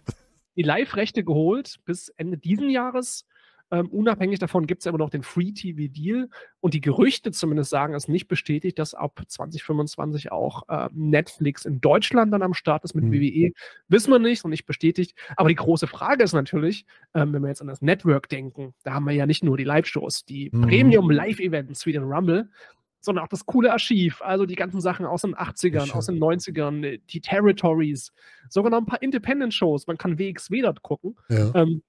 Die Live-Rechte geholt bis Ende diesen Jahres. Ähm, unabhängig davon gibt es immer noch den Free-TV-Deal und die Gerüchte zumindest sagen es nicht bestätigt, dass ab 2025 auch äh, Netflix in Deutschland dann am Start ist mit Mhm. WWE. Wissen wir nicht und nicht bestätigt. Aber die große Frage ist natürlich, ähm, wenn wir jetzt an das Network denken, da haben wir ja nicht nur die Live-Shows, die Mhm. Premium-Live-Events wie den Rumble, sondern auch das coole Archiv, also die ganzen Sachen aus den 80ern, Sicher. aus den 90ern, äh, die Territories, sogar noch ein paar Independent-Shows. Man kann WXW dort gucken. Ja. Ähm,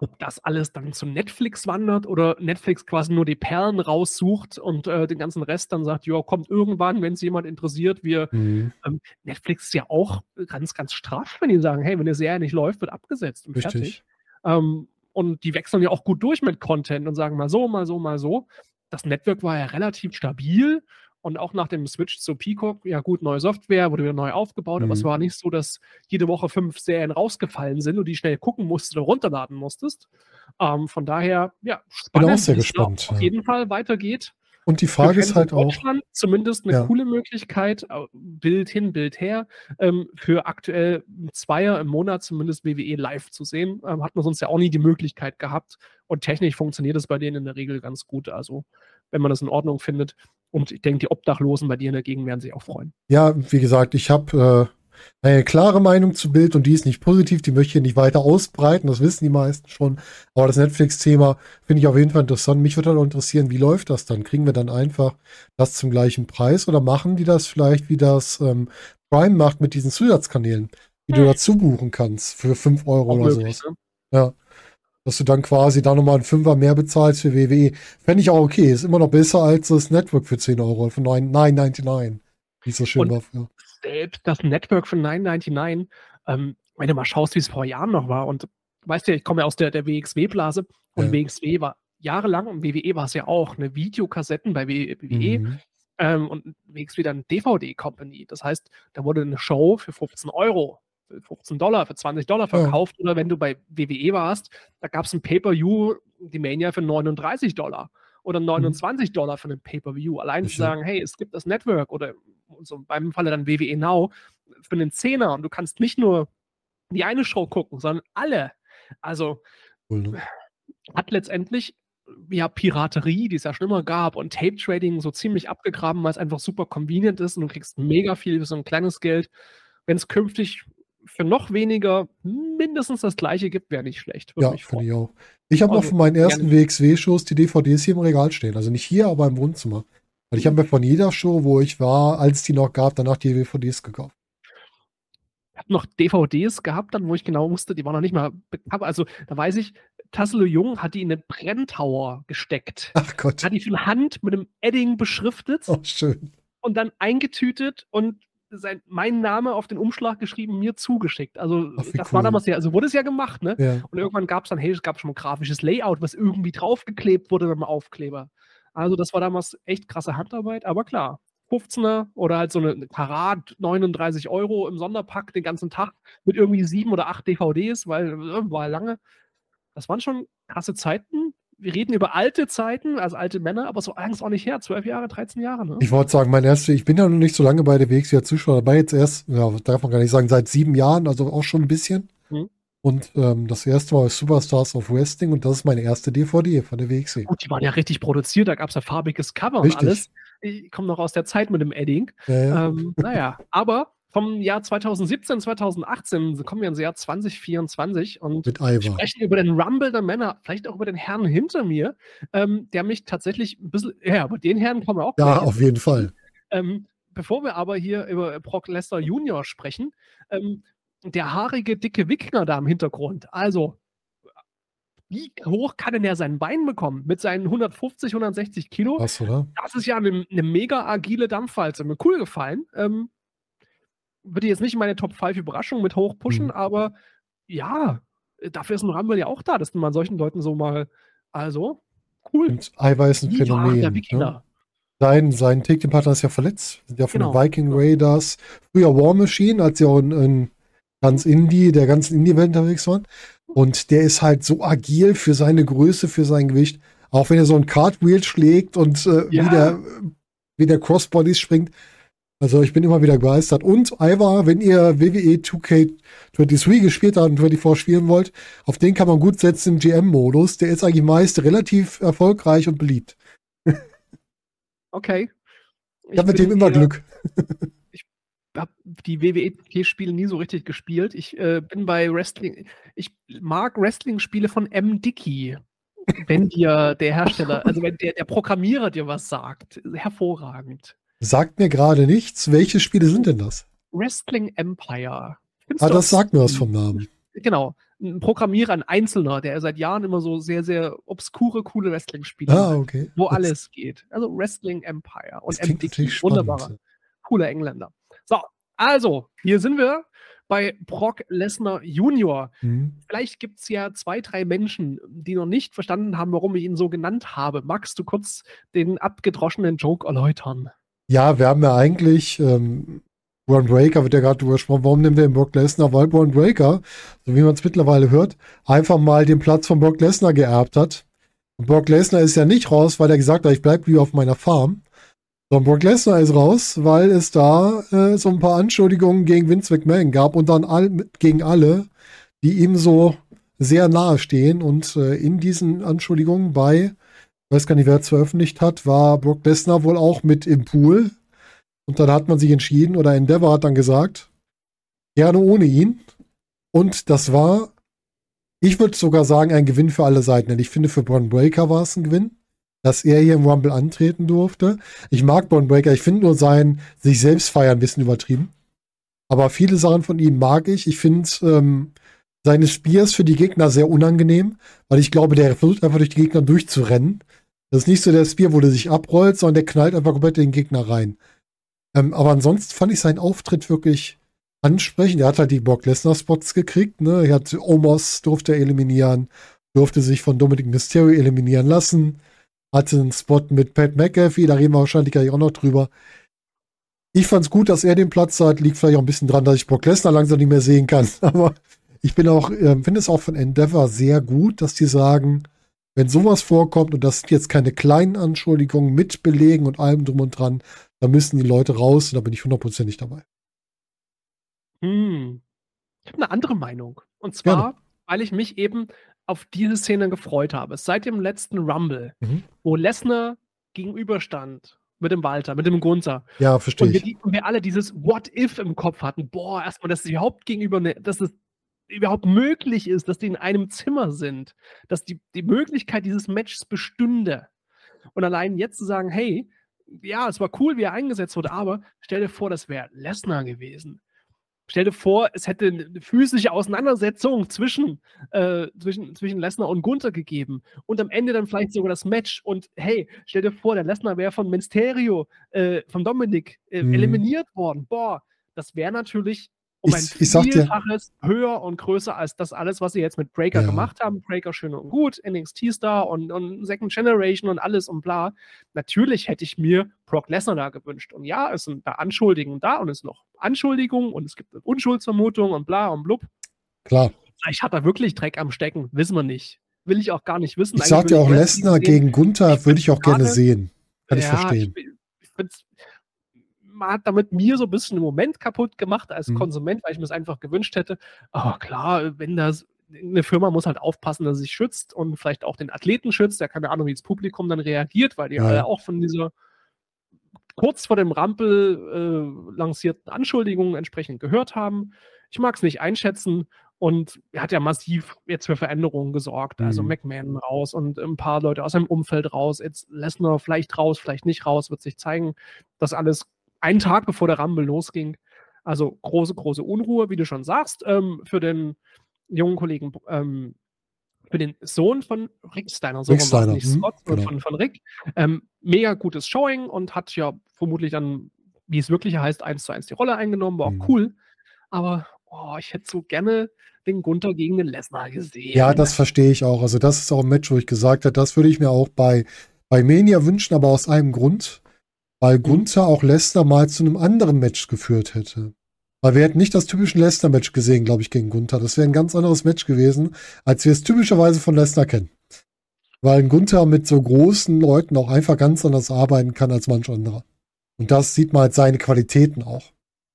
ob das alles dann zu Netflix wandert oder Netflix quasi nur die Perlen raussucht und äh, den ganzen Rest dann sagt, ja, kommt irgendwann, wenn es jemand interessiert. Wir, Mhm. ähm, Netflix ist ja auch ganz, ganz straff, wenn die sagen, hey, wenn eine Serie nicht läuft, wird abgesetzt und Richtig. fertig. Ähm, und die wechseln ja auch gut durch mit Content und sagen mal so, mal so, mal so. Das Network war ja relativ stabil und auch nach dem Switch zu Peacock, ja gut, neue Software, wurde wieder neu aufgebaut, aber es Mhm. war nicht so, dass jede Woche fünf Serien rausgefallen sind und die schnell gucken musstest oder runterladen musstest. Ähm, von daher, ja, spannend, Bin auch sehr gespannt, Auf jeden Fall weitergeht. Und die Frage ist halt in auch, Deutschland zumindest eine Ja. coole Möglichkeit, Bild hin, Bild her, ähm, für aktuell ein Zweier im Monat zumindest WWE live zu sehen. Ähm, hat man sonst ja auch nie die Möglichkeit gehabt. Und technisch funktioniert es bei denen in der Regel ganz gut. Also, wenn man das in Ordnung findet. Und ich denke, die Obdachlosen bei dir in der Gegend werden sich auch freuen. ja, wie gesagt, ich habe äh, eine klare Meinung zu Bild und die ist nicht positiv, die möchte ich nicht weiter ausbreiten, das wissen die meisten schon. Aber das Netflix-Thema finde ich auf jeden Fall interessant. Mich würde halt auch interessieren, wie läuft das dann? Kriegen wir dann einfach das zum gleichen Preis oder machen die das vielleicht, wie das ähm, Prime macht mit diesen Zusatzkanälen, die du Hm. dazu buchen kannst für 5 Euro Auch oder sowas? ne? Ja. Dass du dann quasi da nochmal einen Fünfer mehr bezahlst für WWE. Fände ich auch okay. Ist immer noch besser als das Network für 10 Euro, für 9 9,99. Wie es so schön Und- war. Ja. Selbst das Network für 9,99, ähm, wenn du mal schaust, wie es vor Jahren noch war und weißt ja, ich komme ja aus der, der WXW-Blase und Ja. WXW war jahrelang und WWE war es ja auch, eine Videokassetten bei WWE Mhm. ähm, und WXW dann DVD-Company. Das heißt, da wurde eine Show für 15 Euro, für 15 Dollar, für 20 Dollar Ja. verkauft oder wenn du bei WWE warst, da gab es ein Pay-Per-View, die Mania für 39 Dollar oder 29 Dollar für einen Pay-Per-View. Allein zu sagen, hey, es gibt das Network oder so beim Falle dann WWE Now für einen Zehner und du kannst nicht nur die eine Show gucken, sondern alle. Also Cool, ne? hat letztendlich ja Piraterie, die es ja schon immer gab, und Tape Trading so ziemlich abgegraben, weil es einfach super convenient ist und du kriegst mega viel für so ein kleines Geld. Wenn es künftig für noch weniger mindestens das gleiche gibt, wäre nicht schlecht. Würde Ja, finde ich auch. Ich habe noch Also, von meinen ersten. WXW-Shows die DVDs hier im Regal stehen. Also nicht hier, aber im Wohnzimmer. Weil ich habe mir von jeder Show, wo ich war, als die noch gab, danach die DVDs gekauft. Ich habe noch DVDs gehabt, dann, wo ich genau wusste, die waren noch nicht mal bekannt. Also da weiß ich, Tassilo Jung hat die in eine Brenntower gesteckt. Ach Gott. Hat die von Hand mit einem Edding beschriftet Oh, schön. und dann eingetütet und sein, mein Name auf den Umschlag geschrieben, mir zugeschickt. Also Ach, das war cool. damals ja, also wurde es ja gemacht, ne? Ja. Und irgendwann gab es dann, hey, es gab schon ein grafisches Layout, was irgendwie draufgeklebt wurde mit dem Aufkleber. Also das war damals echt krasse Handarbeit, aber klar. 15er oder halt so eine Karat 39 Euro im Sonderpack den ganzen Tag mit irgendwie sieben oder acht DVDs, weil äh, war lange. Das waren schon krasse Zeiten. Wir reden über alte Zeiten, also alte Männer, aber so Angst auch nicht her. 12 Jahre, 13 Jahre, ne? Ich wollte sagen, mein erster, ich bin ja noch nicht so lange bei der WXW Zuschauer dabei, jetzt erst, ja, darf man gar nicht sagen, seit sieben Jahren, also auch schon ein bisschen. Mhm. Und ähm, das erste Mal Superstars of Wrestling und das ist meine erste DVD von der WXW. Gut, die waren ja richtig produziert, da gab es ja farbiges Cover Richtig. und alles. Ich komme noch aus der Zeit mit dem Edding. Ja, ja. Ähm, naja, aber vom Jahr 2017, 2018 kommen wir ins Jahr 2024 und sprechen über den Rumble der Männer, vielleicht auch über den Herrn hinter mir, ähm, der mich tatsächlich ein bisschen, ja, über den Herrn kommen wir auch Ja, auf jeden Fall. Ähm, bevor wir aber hier über Brock Lesnar Junior sprechen, ähm, der haarige, dicke Wikinger da im Hintergrund, also wie hoch kann denn der sein Bein bekommen? Mit seinen 150, 160 Kilo? Was, oder? Das ist ja eine, eine mega agile Dampfwalze. Mir cool gefallen. Ähm, würde jetzt nicht in meine Top 5 Überraschungen mit hochpushen, Mhm. aber ja, dafür ist ein Rumble ja auch da, dass man solchen Leuten so mal, also, cool. Und ist ein Phänomen. Ne? Sein, sein Take-Team-Partner ist ja verletzt. Sind ja von Genau. den Viking Raiders. Früher War Machine, als sie auch in, in ganz Indie, der ganzen Indie-Welt unterwegs waren. Und der ist halt so agil für seine Größe, für sein Gewicht. Auch wenn er so ein Cartwheel schlägt und äh, Ja. wie, der, wie der Crossbodies springt. Also ich bin immer wieder begeistert. Und Ivar, wenn ihr WWE 2K23 gespielt habt und 24 spielen wollt, auf den kann man gut setzen im GM-Modus. Der ist eigentlich meist relativ erfolgreich und beliebt. Okay. Ich habe mit dem immer Glück. Ich habe die WWE-Spiele nie so richtig gespielt. Ich äh, bin bei Wrestling. Ich mag Wrestling-Spiele von M. Dickey. Wenn dir der Hersteller, also wenn der, der Programmierer dir was sagt, hervorragend. Sagt mir gerade nichts. Welche Spiele sind denn das? Wrestling Empire. Findest ah, das sagt mir was vom Namen. Genau. Ein Programmierer, ein Einzelner, der seit Jahren immer so sehr, sehr obskure, coole Wrestling-Spiele ah, okay. Hat, wo das alles geht. Also Wrestling Empire und MDK. Wunderbarer. Cooler Engländer. So, also, hier sind wir bei Brock Lesnar Junior. Mhm. Vielleicht gibt es ja zwei, drei Menschen, die noch nicht verstanden haben, warum ich ihn so genannt habe. Magst du kurz den abgedroschenen Joke erläutern? Ja, wir haben ja eigentlich, ähm, Braun Breaker wird ja gerade übersprochen, warum nehmen wir den Brock Lesnar? Weil Braun Breaker, so wie man es mittlerweile hört, einfach mal den Platz von Brock Lesnar geerbt hat. Und Brock Lesnar ist ja nicht raus, weil er gesagt hat, ich bleibe wie auf meiner Farm. Sondern Brock Lesnar ist raus, weil es da äh, so ein paar Anschuldigungen gegen Vince McMahon gab und dann all, gegen alle, die ihm so sehr nahe stehen. Und äh, in diesen Anschuldigungen bei weiß gar nicht, wer es veröffentlicht hat, war Brock Lesnar wohl auch mit im Pool. Und dann hat man sich entschieden, oder Endeavor hat dann gesagt, gerne ohne ihn. Und das war, ich würde sogar sagen, ein Gewinn für alle Seiten. Denn ich finde, für Braun Breaker war es ein Gewinn, dass er hier im Rumble antreten durfte. Ich mag Braun Breaker, ich finde nur sein sich selbst feiern ein bisschen übertrieben. Aber viele Sachen von ihm mag ich. Ich finde ähm, seine Spears für die Gegner sehr unangenehm, weil ich glaube, der versucht einfach durch die Gegner durchzurennen. Das ist nicht so der Spear, wo der sich abrollt, sondern der knallt einfach komplett in den Gegner rein. Ähm, aber ansonsten fand ich seinen Auftritt wirklich ansprechend. Er hat halt die Brock Lesnar Spots gekriegt. Ne? Er hat Omos durfte er eliminieren, durfte sich von Dominic Mysterio eliminieren lassen. Hatte einen Spot mit Pat McAfee, da reden wir wahrscheinlich gleich auch noch drüber. Ich fand es gut, dass er den Platz hat. Liegt vielleicht auch ein bisschen dran, dass ich Brock Lesnar langsam nicht mehr sehen kann. Aber ich bin auch, äh, finde es auch von Endeavor sehr gut, dass die sagen, wenn sowas vorkommt und das sind jetzt keine kleinen Anschuldigungen mit Belegen und allem drum und dran, dann müssen die Leute raus und da bin ich hundertprozentig dabei. Hm. Ich habe eine andere Meinung. Und zwar, Gerne. weil ich mich eben auf diese Szene gefreut habe. Seit dem letzten Rumble, mhm. wo Lesnar gegenüberstand mit dem Walter, mit dem Gunther. Ja, verstehe und wir, ich. Und wir alle dieses What if im Kopf hatten. Boah, erstmal, dass es überhaupt gegenüber, ne, dass es überhaupt möglich ist, dass die in einem Zimmer sind, dass die, die Möglichkeit dieses Matches bestünde. Und allein jetzt zu sagen, hey, ja, es war cool, wie er eingesetzt wurde, aber stell dir vor, das wäre Lesnar gewesen. Stell dir vor, es hätte eine physische Auseinandersetzung zwischen, äh, zwischen, zwischen Lesnar und Gunther gegeben und am Ende dann vielleicht sogar das Match. Und hey, stell dir vor, der Lesnar wäre von Mysterio, äh, von Dominik äh, mhm. eliminiert worden. Boah, das wäre natürlich um ein ich, Vielfaches höher und größer als das alles, was sie jetzt mit Breaker ja. gemacht haben. Breaker schön und gut, NXT Star und, und Second Generation und alles und bla. Natürlich hätte ich mir Brock Lesnar da gewünscht. Und ja, es sind da Anschuldigungen da und es sind noch Anschuldigungen und es gibt eine Unschuldsvermutung und bla und blub. Klar. Vielleicht hat er wirklich Dreck am Stecken, wissen wir nicht. Will ich auch gar nicht wissen. Ich sagte ja auch, Lesnar gegen Gunther würde ich auch gerne sehen. Kann ja, ich verstehen. Ich, ich hat damit mir so ein bisschen im Moment kaputt gemacht als mhm. Konsument, weil ich mir es einfach gewünscht hätte. Aber klar, wenn das eine Firma muss halt aufpassen, dass sie sich schützt und vielleicht auch den Athleten schützt. Der keine Ahnung, wie das Publikum dann reagiert, weil die ja. alle auch von dieser kurz vor dem Rampel äh, lancierten Anschuldigungen entsprechend gehört haben. Ich mag es nicht einschätzen und er hat ja massiv jetzt für Veränderungen gesorgt. Also mhm. Also McMahon raus und ein paar Leute aus seinem Umfeld raus. Jetzt Lesnar vielleicht raus, vielleicht nicht raus, wird sich zeigen. Das alles einen Tag bevor der Rumble losging. Also große, große Unruhe, wie du schon sagst, ähm, für den jungen Kollegen, ähm, für den Sohn von Rick Steiner, so Rick Steiner. nicht Scott, mhm, genau. von, von Rick. Ähm, mega gutes Showing und hat ja vermutlich dann, wie es wirklich heißt, eins zu eins die Rolle eingenommen, war auch mhm. cool. Aber oh, ich hätte so gerne den Gunther gegen den Lesnar gesehen. Ja, das verstehe ich auch. Also das ist auch ein Match, wo ich gesagt habe, das würde ich mir auch bei, bei Mania wünschen, aber aus einem Grund weil Gunther auch Lesnar mal zu einem anderen Match geführt hätte. Weil wir hätten nicht das typische Lesnar-Match gesehen, glaube ich, gegen Gunther. Das wäre ein ganz anderes Match gewesen, als wir es typischerweise von Lesnar kennen. Weil ein Gunther mit so großen Leuten auch einfach ganz anders arbeiten kann als manch anderer. Und das sieht man halt seine Qualitäten auch.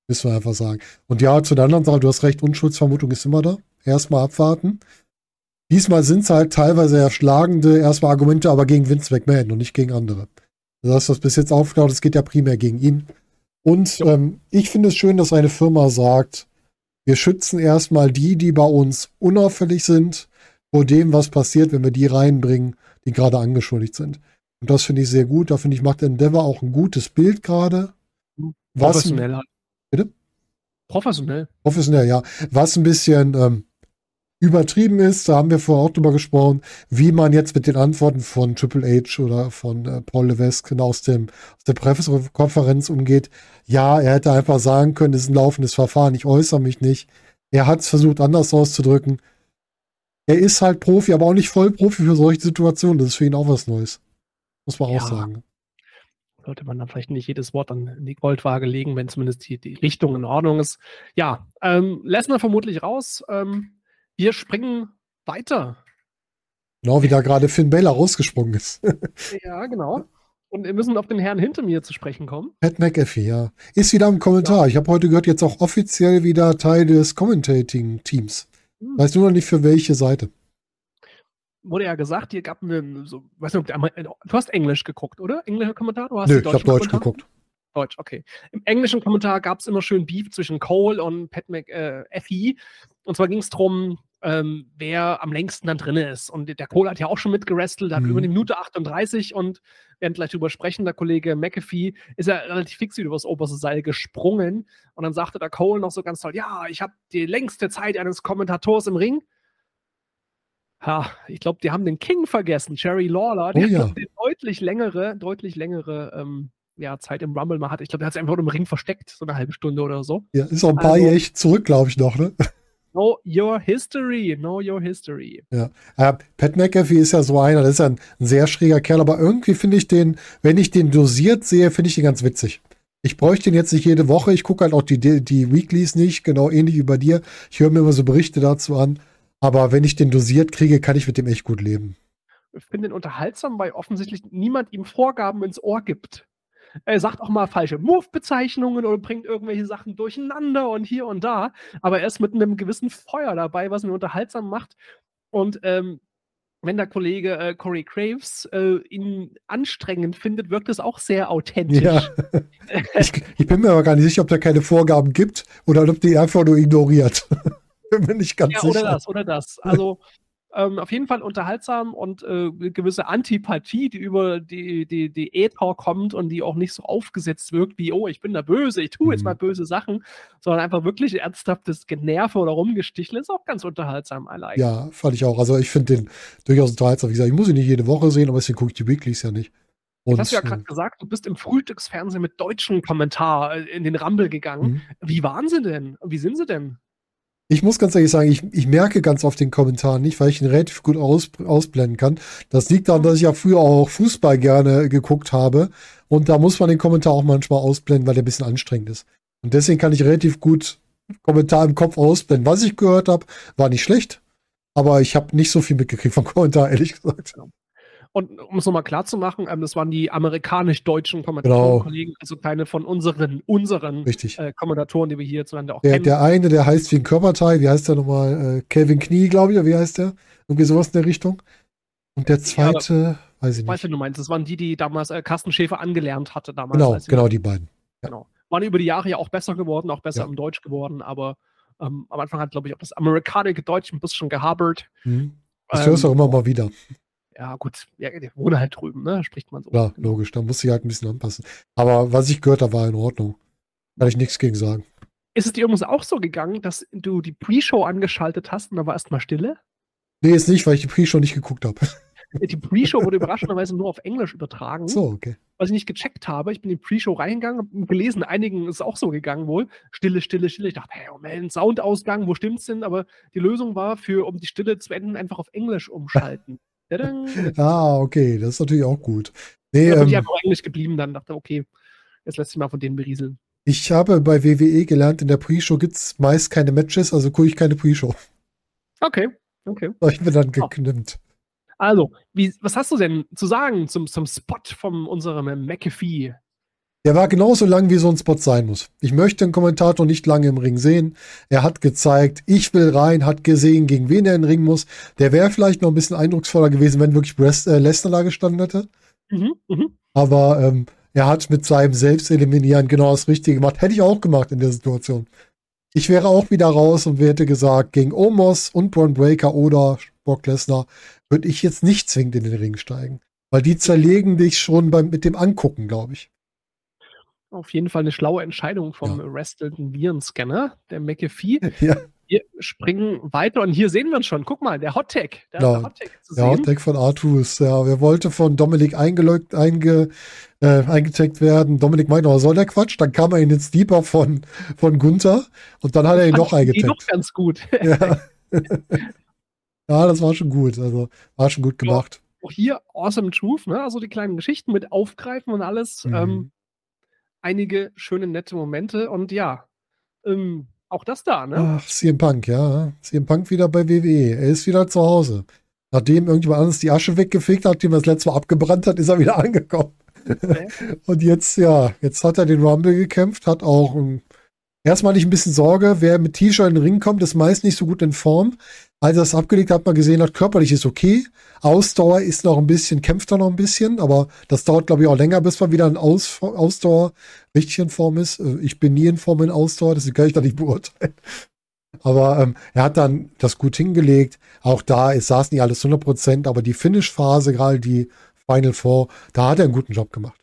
Müssen wir einfach sagen. Und ja, zu der anderen Sache, du hast recht, Unschuldsvermutung ist immer da. Erstmal abwarten. Diesmal sind es halt teilweise erschlagende erstmal Argumente, aber gegen Vince McMahon und nicht gegen andere. Du hast das bis jetzt aufgedaut, es geht ja primär gegen ihn. Und ähm, ich finde es schön, dass eine Firma sagt, wir schützen erstmal die, die bei uns unauffällig sind, vor dem, was passiert, wenn wir die reinbringen, die gerade angeschuldigt sind. Und das finde ich sehr gut. Da finde ich, macht Endeavor auch ein gutes Bild gerade. Professionell halt. Bitte? Professionell. Professionell, ja. Was ein bisschen ähm, übertrieben ist, da haben wir vorher auch drüber gesprochen, wie man jetzt mit den Antworten von Triple H oder von äh, Paul Levesque aus, dem, aus der Pressekonferenz umgeht. Ja, er hätte einfach sagen können, es ist ein laufendes Verfahren, ich äußere mich nicht. Er hat es versucht, anders auszudrücken. Er ist halt Profi, aber auch nicht Vollprofi für solche Situationen. Das ist für ihn auch was Neues. Muss man Ja. auch sagen. Sollte man dann vielleicht nicht jedes Wort an die Goldwaage legen, wenn zumindest die, die Richtung in Ordnung ist. Ja, ähm, wir vermutlich raus. Ähm, wir springen weiter. Genau wie da gerade Finn Balor rausgesprungen ist. Ja, genau. Und wir müssen auf den Herrn hinter mir zu sprechen kommen. Pat McAfee, ja. Ist wieder im Kommentar. Ich habe heute gehört, jetzt auch offiziell wieder Teil des Commentating-Teams. Hm. Weiß nur noch nicht für welche Seite. Wurde ja gesagt, hier gab einen, so, weiß nicht, Amer- du hast Englisch geguckt, oder? Englischer Kommentar? Du hast Nö, ich habe Deutsch geguckt. Deutsch, okay. Im englischen Kommentar gab es immer schön Beef zwischen Cole und Pat McAfee. Und zwar ging es darum, ähm, wer am längsten dann drin ist. Und der Cole hat ja auch schon mitgerestelt, hat Mhm. über eine Minute 38 und werden gleich drüber sprechen. Der Kollege McAfee ist ja relativ fix über das oberste Seil gesprungen. Und dann sagte der Cole noch so ganz toll: Ja, ich habe die längste Zeit eines Kommentators im Ring. Ha, ich glaube, die haben den King vergessen, Jerry Lawler. Der Oh ja. deutlich längere, deutlich längere ähm, ja, Zeit im Rumble mal hat. Ich glaube, der hat sich einfach nur im Ring versteckt, so eine halbe Stunde oder so. Ja, ist auch ein paar Also- Jahre echt zurück, glaube ich noch, ne? Know your history, know your history. Äh, Pat McAfee ist ja so einer, das ist ja ein, ein sehr schräger Kerl, aber irgendwie finde ich den, wenn ich den dosiert sehe, finde ich den ganz witzig. Ich bräuchte den jetzt nicht jede Woche. Ich gucke halt auch die, die Weeklies nicht, genau ähnlich wie bei dir. Ich höre mir immer so Berichte dazu an. Aber wenn ich den dosiert kriege, kann ich mit dem echt gut leben. Ich finde ihn unterhaltsam, weil offensichtlich niemand ihm Vorgaben ins Ohr gibt. Er sagt auch mal falsche Move-Bezeichnungen oder bringt irgendwelche Sachen durcheinander und hier und da. Aber er ist mit einem gewissen Feuer dabei, was ihn unterhaltsam macht. Und ähm, wenn der Kollege äh, Corey Graves äh, ihn anstrengend findet, wirkt es auch sehr authentisch. Ja. ich, ich bin mir aber gar nicht sicher, ob der keine Vorgaben gibt oder ob die einfach nur ignoriert. bin mir nicht ganz Ja, sicher. oder das, oder das. Also ähm, auf jeden Fall unterhaltsam und äh, eine gewisse Antipathie, die über die, die, die Äther kommt und die auch nicht so aufgesetzt wirkt, wie, oh, ich bin der Böse, ich tue jetzt Mhm. mal böse Sachen, sondern einfach wirklich ernsthaftes Generve oder Rumgestichle ist auch ganz unterhaltsam, like. Ja, fand ich auch. Also ich finde den durchaus unterhaltsam. Wie gesagt, ich muss ihn nicht jede Woche sehen, aber deswegen gucke ich die Weeklies ja nicht. Und, hast du ja gerade äh, gesagt, du bist im Frühstücksfernsehen mit deutschem Kommentar äh, in den Rumble gegangen. mhm. Wie waren sie denn? Wie sind sie denn? Ich muss ganz ehrlich sagen, ich, ich merke ganz oft den Kommentar nicht, weil ich ihn relativ gut aus, ausblenden kann. Das liegt daran, dass ich ja früher auch Fußball gerne geguckt habe. Und da muss man den Kommentar auch manchmal ausblenden, weil der ein bisschen anstrengend ist. Und deswegen kann ich relativ gut Kommentar im Kopf ausblenden. Was ich gehört habe, war nicht schlecht. Aber ich habe nicht so viel mitgekriegt vom Kommentar, ehrlich gesagt. Und um es nochmal klar zu machen, ähm, das waren die amerikanisch-deutschen Kommentatoren, Genau. Also keine von unseren, unseren äh, Kommentatoren, die wir hier zueinander auch Der, kennen. der eine, der heißt wie ein Körperteil, wie heißt der nochmal? Äh, Kevin Knie, glaube ich, oder wie heißt der? Irgendwie sowas in der Richtung. Und der Ja, zweite, weiß ich Weißt nicht. du, du meinst, das waren die, die damals äh, Carsten Schäfer angelernt hatte damals. Genau, genau die beiden. genau. Waren über die Jahre ja auch besser geworden, auch besser Ja. im Deutsch geworden, aber ähm, am Anfang hat, glaube ich, auch das amerikanische Deutsch ein bisschen gehabert. Mhm. Das Ähm, hörst du auch immer mal wieder. Ja, gut, ja, der wohnt halt drüben, ne? Spricht man so. Klar, logisch. Da muss ich halt ein bisschen anpassen. Aber was ich gehört habe, war in Ordnung. Kann ich nichts gegen sagen. Ist es dir übrigens auch so gegangen, dass du die Pre-Show angeschaltet hast und da war erstmal Stille? Nee, ist nicht, weil ich die Pre-Show nicht geguckt habe. Die Pre-Show wurde überraschenderweise nur auf Englisch übertragen. So, okay. was ich nicht gecheckt habe. Ich bin in die Pre-Show reingegangen, habe gelesen, einigen ist es auch so gegangen wohl. Stille, Stille, Stille. Ich dachte, hey, Moment, Soundausgang, wo stimmt's denn? Aber die Lösung war, für, um die Stille zu enden, einfach auf Englisch umschalten. Ah, okay. Das ist natürlich auch gut. Nee, bin ich ähm, einfach auf Englisch geblieben, dann dachte, okay, jetzt lässt sich mal von denen berieseln. ich habe bei WWE gelernt, in der Pre-Show gibt es meist keine Matches, also gucke ich keine Pre-Show. Okay, okay. Ich bin dann Oh. geknimmt. Also, wie, was hast du denn zu sagen zum, zum Spot von unserem McAfee? Der war genauso lang, wie so ein Spot sein muss. Ich möchte den Kommentator nicht lange im Ring sehen. Er hat gezeigt, ich will rein, hat gesehen, gegen wen er in den Ring muss. Der wäre vielleicht noch ein bisschen eindrucksvoller gewesen, wenn wirklich Brest, äh, Lesnar da gestanden hätte. Mhm, mh. Aber ähm, er hat mit seinem Selbsteliminieren genau das Richtige gemacht. Hätte ich auch gemacht in der Situation. Ich wäre auch wieder raus und hätte gesagt, gegen Omos und Braun Breaker oder Brock Lesnar würde ich jetzt nicht zwingend in den Ring steigen. Weil die zerlegen dich schon beim, mit dem Angucken, glaube ich. Auf jeden Fall eine schlaue Entscheidung vom ja. Restelten Virenscanner, der McAfee. Ja. Wir springen weiter und hier sehen wir uns schon. Guck mal, der Hottag. Der, ja, der zu der Hottag von Artus. Ja, wer wollte von Dominik eingeloggt, einge, äh, eingetaggt werden. Dominik meinte, was soll der Quatsch? Dann kam er in den Steeper von, von Gunther und dann hat er ihn noch eingetaggt. doch ganz gut. Ja. ja, das war schon gut. Also war schon gut gemacht. Auch hier Awesome Truth, ne? Also die kleinen Geschichten mit Aufgreifen und alles. Mhm. Ähm, einige schöne, nette Momente und ja, ähm, auch das da, ne? Ach, CM Punk, ja. CM Punk wieder bei WWE. Er ist wieder zu Hause. Nachdem irgendjemand anderes die Asche weggefegt hat, die er das letzte Mal abgebrannt hat, ist er wieder angekommen. Okay. Und jetzt, ja, jetzt hat er den Rumble gekämpft, hat auch ein, erstmal nicht ein bisschen Sorge, wer mit T-Shirt in den Ring kommt, ist meist nicht so gut in Form. Als er das abgelegt hat, hat man gesehen hat, körperlich ist okay. Ausdauer ist noch ein bisschen, kämpft er noch ein bisschen, aber das dauert, glaube ich, auch länger, bis man wieder in Aus Ausdauer richtig in Form ist. Äh, ich bin nie in Form in Ausdauer, deswegen kann ich da nicht beurteilen. Aber ähm, er hat dann das gut hingelegt. Auch da es saß nicht alles 100 Prozent, aber die Finish-Phase, gerade die Final Four, da hat er einen guten Job gemacht.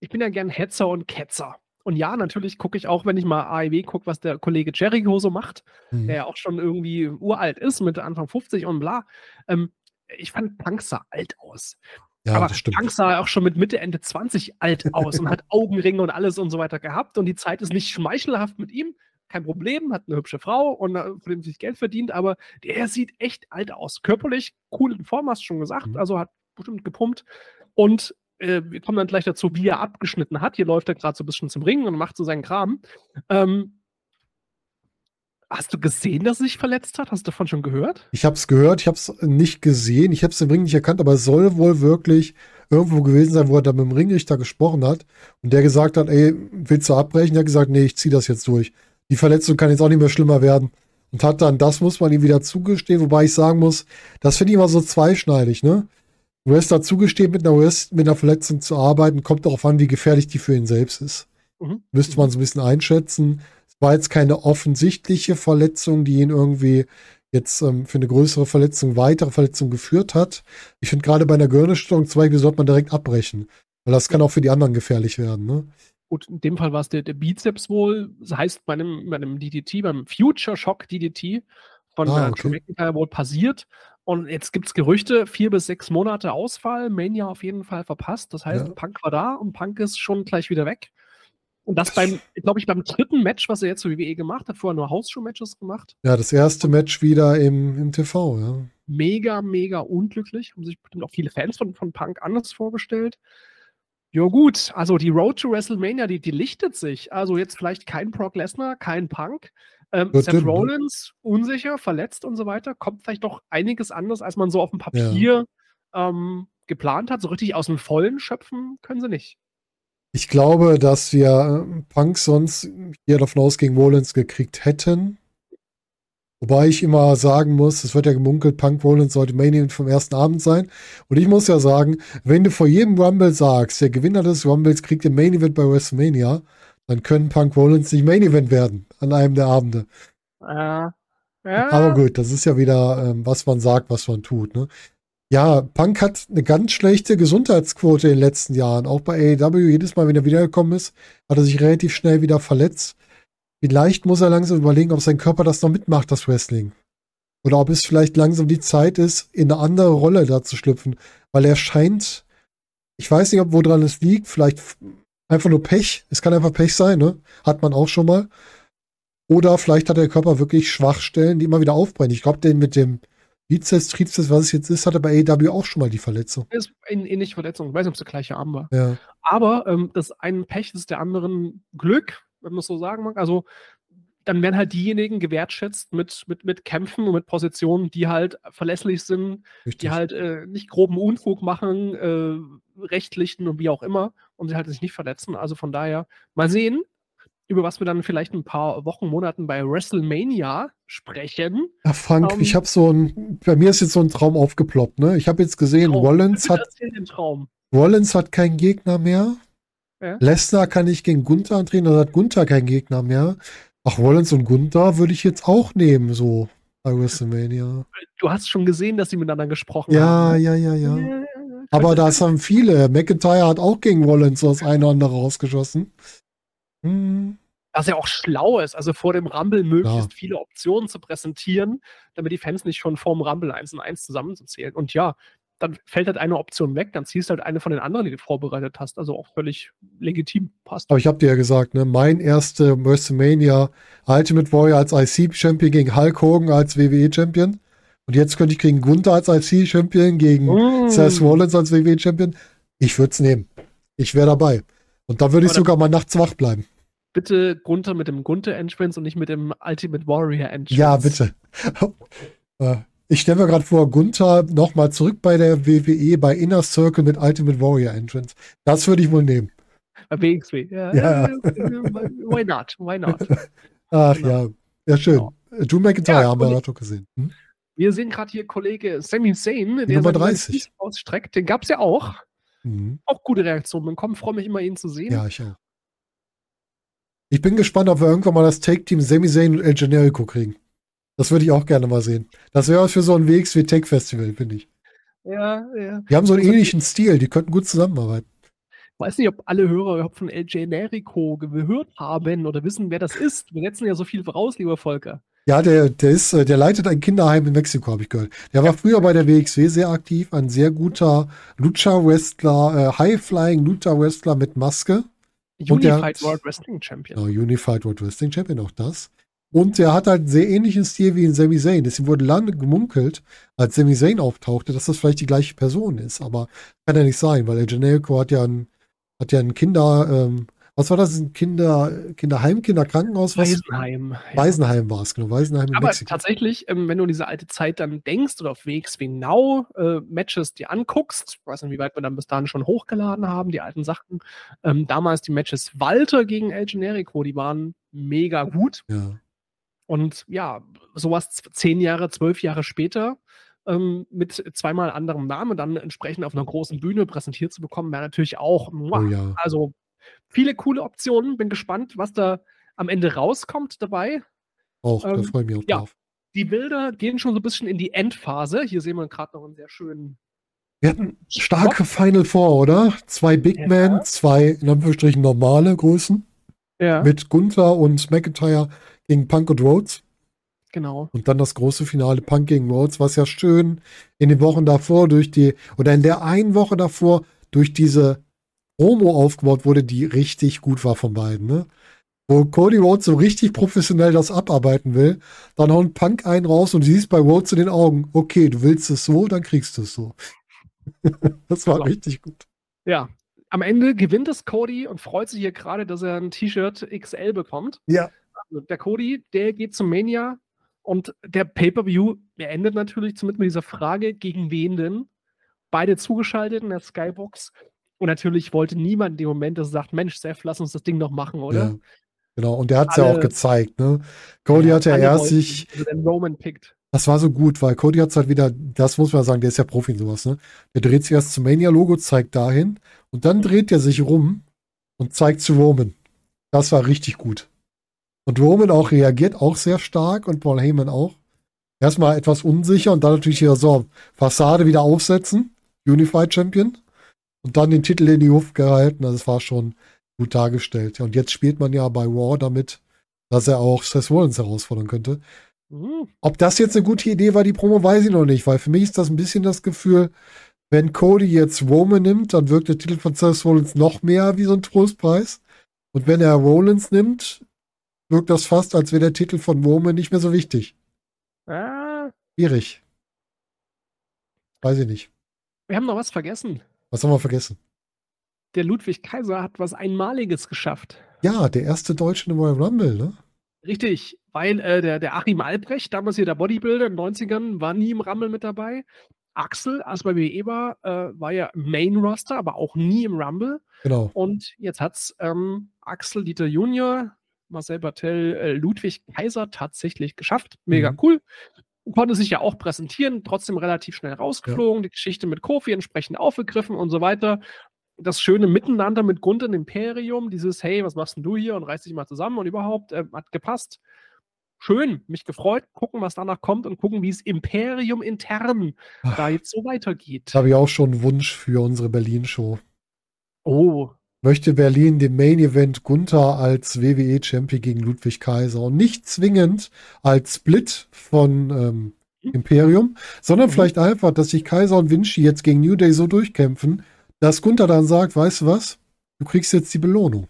Ich bin ja gern Hetzer und Ketzer. Und ja, natürlich gucke ich auch, wenn ich mal AEW gucke, was der Kollege Jericho so macht, mhm. der ja auch schon irgendwie uralt ist, mit Anfang 50 und bla. Ähm, ich fand Punk sah alt aus. Ja, Aber Punk sah auch schon mit Mitte, Ende 20 alt aus und hat Augenringe und alles und so weiter gehabt. Und die Zeit ist nicht schmeichelhaft mit ihm. Kein Problem, hat eine hübsche Frau und äh, von dem sich Geld verdient, aber der sieht echt alt aus. Körperlich cool in Form, hast du schon gesagt. Mhm. Also hat bestimmt gepumpt. Und äh, wir kommen dann gleich dazu, wie er abgeschnitten hat. Hier läuft er gerade so ein bisschen zum Ringen und macht so seinen Kram. Ähm, Hast du gesehen, dass er sich verletzt hat? Hast du davon schon gehört? Ich habe es gehört, ich habe es nicht gesehen, ich habe es im Ring nicht erkannt, aber es soll wohl wirklich irgendwo gewesen sein, wo er da mit dem Ringrichter gesprochen hat und der gesagt hat, ey, willst du abbrechen? Der hat gesagt, nee, ich ziehe das jetzt durch. Die Verletzung kann jetzt auch nicht mehr schlimmer werden. Und hat dann, das muss man ihm wieder zugestehen, wobei ich sagen muss, das finde ich immer so zweischneidig, ne? Wrestler zugestehen, mit einer, Rest, mit einer Verletzung zu arbeiten, kommt darauf an, wie gefährlich die für ihn selbst ist. Mhm. Müsste man so ein bisschen einschätzen. Es war jetzt keine offensichtliche Verletzung, die ihn irgendwie jetzt ähm, für eine größere Verletzung, weitere Verletzung geführt hat. Ich finde gerade bei einer Gehirnerschütterung zum Beispiel sollte man direkt abbrechen, weil das kann auch für die anderen gefährlich werden. Ne? Gut, in dem Fall war es der, der, Bizeps wohl. Das heißt, bei einem, bei einem DDT, beim Future Shock DDT von ah, okay. Joe McIntyre wohl passiert. Und jetzt gibt es Gerüchte, vier bis sechs Monate Ausfall, Mania auf jeden Fall verpasst. Das heißt, ja. Punk war da und Punk ist schon gleich wieder weg. Und das beim, glaube ich, beim dritten Match, was er jetzt für WWE gemacht hat, vorher nur Hausshow-Matches gemacht. Ja, das erste Match wieder im, im TV, ja. Mega, mega unglücklich. Haben sich bestimmt auch viele Fans von, von Punk anders vorgestellt. Ja, gut, also die Road to WrestleMania, die, die lichtet sich. Also jetzt vielleicht kein Brock Lesnar, kein Punk. Ähm, Seth ne? Rollins, unsicher, verletzt und so weiter. Kommt vielleicht doch einiges anders, als man so auf dem Papier ja. ähm, geplant hat. So richtig aus dem Vollen schöpfen können sie nicht. Ich glaube, dass wir äh, Punk sonst hier davon aus gegen Rollins gekriegt hätten. Wobei ich immer sagen muss, es wird ja gemunkelt, Punk Rollins sollte Main Event vom ersten Abend sein. Und ich muss ja sagen, wenn du vor jedem Rumble sagst, der Gewinner des Rumbles kriegt den Main Event bei WrestleMania, dann können Punk Rollins nicht Main Event werden an einem der Abende. Ja. ja. Aber gut, das ist ja wieder, ähm, was man sagt, was man tut. Ne? Ja, Punk hat eine ganz schlechte Gesundheitsquote in den letzten Jahren. Auch bei AEW, jedes Mal, wenn er wiedergekommen ist, hat er sich relativ schnell wieder verletzt. Vielleicht muss er langsam überlegen, ob sein Körper das noch mitmacht, das Wrestling. Oder ob es vielleicht langsam die Zeit ist, in eine andere Rolle da zu schlüpfen. Weil er scheint, ich weiß nicht, ob woran es liegt, vielleicht einfach nur Pech. Es kann einfach Pech sein, ne? Hat man auch schon mal. Oder vielleicht hat der Körper wirklich Schwachstellen, die immer wieder aufbrennen. Ich glaube, den mit dem Bizeps, Trizeps, was es jetzt ist, hatte bei AEW auch schon mal die Verletzung. Das ist eine ähnliche Verletzung. Ich weiß nicht, ob es der gleiche Arm war. Ja. Aber ähm, das einen Pech ist der anderen Glück, wenn man es so sagen mag. Also dann werden halt diejenigen gewertschätzt mit, mit, mit Kämpfen und mit Positionen, die halt verlässlich sind, Richtig. die halt äh, nicht groben Unfug machen, äh, rechtlichen und wie auch immer und sie halt sich nicht verletzen. Also von daher mal sehen, über was wir dann vielleicht ein paar Wochen, Monaten bei WrestleMania sprechen. Ja, Frank, Ähm, ich habe so ein, bei mir ist jetzt so ein Traum aufgeploppt, ne? Ich habe jetzt gesehen, Traum. Rollins hat, den Traum. Rollins hat keinen Gegner mehr. Ja. Lesnar kann nicht gegen Gunther antreten, dann hat Gunther keinen Gegner mehr. Ach, Rollins und Gunther würde ich jetzt auch nehmen, so bei WrestleMania. Du hast schon gesehen, dass sie miteinander gesprochen Ja, haben. ja, ja, ja. ja. Aber das haben viele. McIntyre hat auch gegen Rollins so das eine oder andere rausgeschossen. Hm. Was ja auch schlau ist, also vor dem Rumble möglichst Ja. viele Optionen zu präsentieren, damit die Fans nicht schon vorm Rumble eins und eins zusammenzuzählen. Und ja, dann fällt halt eine Option weg, dann ziehst du halt eine von den anderen, die du vorbereitet hast. Also auch völlig legitim passt. Aber ich habe dir ja gesagt, ne, mein erste WrestleMania Ultimate Warrior als IC-Champion gegen Hulk Hogan als WWE-Champion. Und jetzt könnte ich kriegen Gunther als IC-Champion gegen Mm. Seth Rollins als WWE-Champion. Ich würde es nehmen. Ich wäre dabei. Und da würde ich sogar mal nachts wach bleiben. Bitte Gunther mit dem Gunther-Entrance und nicht mit dem Ultimate Warrior-Entrance. Ja, bitte. Äh, ich stelle mir gerade vor, Gunther nochmal zurück bei der WWE bei Inner Circle mit Ultimate Warrior Entrance. Das würde ich wohl nehmen. Bei WXW. Ja, Ja. Why not? Why not? Ach Genau. ja. Ja, schön. Genau. Drew McIntyre Ja, haben wir gerade gesehen. Hm? Wir sehen gerade hier Kollege Sami Zayn, der Nummer seinen 30. Fuß ausstreckt. Den gab es ja auch. Mhm. Auch gute Reaktionen bekommen. Freue mich immer, ihn zu sehen. Ja, ich auch. Ich bin gespannt, ob wir irgendwann mal das Take-Team Sami Zayn und El Generico kriegen. Das würde ich auch gerne mal sehen. Das wäre was für so ein WXW Tech Festival, finde ich. ja. ja. Die haben so einen Also- ähnlichen Stil, die könnten gut zusammenarbeiten. weiß nicht, ob alle Hörer überhaupt von El Generico gehört haben oder wissen, wer das ist. Wir setzen ja so viel voraus, lieber Volker. Ja, der, der ist, äh, der leitet ein Kinderheim in Mexiko, habe ich gehört. Der war früher bei der WXW sehr aktiv, ein sehr guter Lucha-Wrestler, äh, High-Flying Lucha-Wrestler mit Maske. Unified World Wrestling Champion. Genau, Unified World Wrestling Champion, auch das. Und der hat halt einen sehr ähnlichen Stil wie in Sami Zayn. Deswegen wurde lange gemunkelt, als Sami Zayn auftauchte, dass das vielleicht die gleiche Person ist. Aber kann ja nicht sein, weil der Generico hat ja ein, hat ja ein Kinder, ähm, was war das? Ein Kinder, Kinderheim, Kinderkrankenhaus? Was? Waisenheim. Ja. Waisenheim war es, genau. Waisenheim in Aber Mexiko. tatsächlich, ähm, wenn du an diese alte Zeit dann denkst oder auf WXW Now äh, Matches dir anguckst, ich weiß nicht, wie weit wir dann bis dahin schon hochgeladen haben, die alten Sachen, ähm, damals die Matches Walter gegen El Generico, die waren mega gut. Ja. Und ja, sowas zehn Jahre, zwölf Jahre später ähm, mit zweimal anderem Namen dann entsprechend auf einer großen Bühne präsentiert zu bekommen, wäre natürlich auch, muah, Oh ja. also viele coole Optionen. Bin gespannt, was da am Ende rauskommt dabei. Auch, da Ähm, freue ich mich auch ja. drauf. Die Bilder gehen schon so ein bisschen in die Endphase. Hier sehen wir gerade noch einen sehr schönen. Wir hatten starke Final Four, oder? Zwei Big Ja. Men, zwei in Anführungsstrichen normale Größen Ja, mit Gunther und McIntyre gegen Punk und Rhodes. genau. Und dann das große Finale Punk gegen Rhodes, was ja schön in den Wochen davor durch die, oder in der einen Woche davor durch diese Promo aufgebaut wurde, die richtig gut war von beiden, ne? Wo Cody Rhodes so richtig professionell das abarbeiten will, dann haut Punk einen raus und siehst bei Rhodes in den Augen, okay, du willst es so, dann kriegst du es so. das war richtig gut. Ja. Am Ende gewinnt es Cody und freut sich hier gerade, dass er ein T-Shirt XL bekommt. Ja. Also der Cody, der geht zum Mania und der Pay-Per-View, endet natürlich zumindest mit dieser Frage, gegen wen denn? Beide zugeschaltet in der Skybox. Und natürlich wollte niemand in dem Moment, dass er sagt, Mensch, Seth, lass uns das Ding noch machen, oder? Ja. Genau, und der hat es ja auch gezeigt, ne? Cody hat ja erst wollten, sich, Roman pickt. Das war so gut, weil Cody hat es halt wieder, das muss man sagen, der ist ja Profi in sowas, ne? Der dreht sich erst zum Mania-Logo, zeigt dahin und dann dreht er sich rum und zeigt zu Roman. Das war richtig gut. Und Roman auch reagiert auch sehr stark und Paul Heyman auch. Erstmal etwas unsicher und dann natürlich wieder so Fassade wieder aufsetzen. Unified Champion. Und dann den Titel in die Luft gehalten. Also es war schon gut dargestellt. Und jetzt spielt man ja bei Raw damit, dass er auch Seth Rollins herausfordern könnte. Hm, Ob das jetzt eine gute Idee war, die Promo, weiß ich noch nicht, weil für mich ist das ein bisschen das Gefühl, wenn Cody jetzt Roman nimmt, dann wirkt der Titel von Seth Rollins noch mehr wie so ein Trostpreis. Und wenn er Rollins nimmt, wirkt das fast, als wäre der Titel von Roman nicht mehr so wichtig. ah, Schwierig. Weiß ich nicht. wir haben noch was vergessen. Was haben wir vergessen? Der Ludwig Kaiser hat was Einmaliges geschafft. Ja, der erste Deutsche im Royal Rumble, ne? Richtig, weil äh, der, der Achim Albrecht, damals hier der Bodybuilder in den 90ern, war nie im Rumble mit dabei. Axel, als bei WWE war, äh, war ja Main Roster, aber auch nie im Rumble. Genau. Und jetzt hat es ähm, Axel Dieter Junior, Marcel Bartel, äh, Ludwig Kaiser tatsächlich geschafft. Mega Mhm. cool. Konnte sich ja auch präsentieren, trotzdem relativ schnell rausgeflogen, die Geschichte mit Kofi entsprechend aufgegriffen und so weiter. Das schöne Miteinander mit Gunther und Imperium, dieses Hey, was machst denn du hier und reiß dich mal zusammen und überhaupt, äh, hat gepasst. Schön, mich gefreut, gucken, was danach kommt und gucken, wie es Imperium intern da jetzt so weitergeht. Da habe ich auch schon einen Wunsch für unsere Berlin-Show. Oh, Möchte Berlin den Main Event Gunther als WWE Champion gegen Ludwig Kaiser und nicht zwingend als Split von ähm, Imperium, sondern Mhm. vielleicht einfach, dass sich Kaiser und Vinci jetzt gegen New Day so durchkämpfen, dass Gunther dann sagt, weißt du was? Du kriegst jetzt die Belohnung.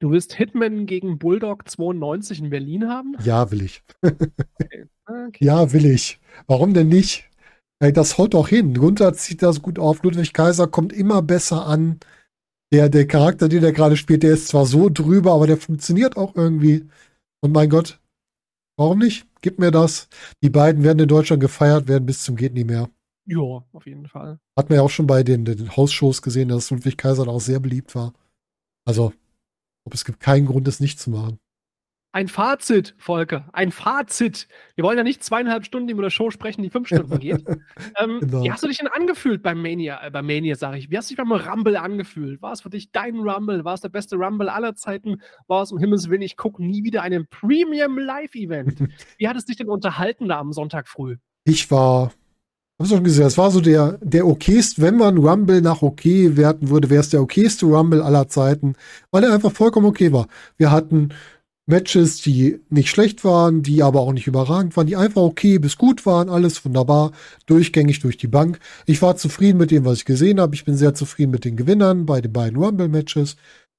du willst Hitman gegen Bulldog 92 in Berlin haben? Ja, will ich. Okay. Ja, will ich. Warum denn nicht? Ey, das haut doch hin. Gunther zieht das gut auf. Ludwig Kaiser kommt immer besser an. Der, der Charakter, den er gerade spielt, der ist zwar so drüber, aber der funktioniert auch irgendwie. Und mein Gott, warum nicht? Gib mir das. Die beiden werden in Deutschland gefeiert werden bis zum geht nie mehr. Ja, auf jeden Fall. Hat man ja auch schon bei den, den Hausshows gesehen, dass Ludwig Kaiser da auch sehr beliebt war. Also, ob es gibt keinen Grund, es nicht zu machen. Ein Fazit, Volker, ein Fazit. Wir wollen ja nicht zweieinhalb Stunden über der Show sprechen, die fünf Stunden geht. ähm, Genau. Wie hast du dich denn angefühlt beim Mania, äh, beim Mania, sage ich? Wie hast du dich beim Rumble angefühlt? War es für dich dein Rumble? War es der beste Rumble aller Zeiten? War es um Himmels Willen, ich gucke nie wieder einen Premium Live-Event? Wie hat es dich denn unterhalten da am Sonntag früh? Ich war, hab's schon gesehen, es war so der, der okayste, wenn man Rumble nach okay werten würde, wäre es der okayste Rumble aller Zeiten, weil er einfach vollkommen okay war. Wir hatten Matches, die nicht schlecht waren, die aber auch nicht überragend waren, die einfach okay bis gut waren, alles wunderbar, durchgängig durch die Bank. Ich war zufrieden mit dem, was ich gesehen habe. Ich bin sehr zufrieden mit den Gewinnern bei den beiden Rumble-Matches.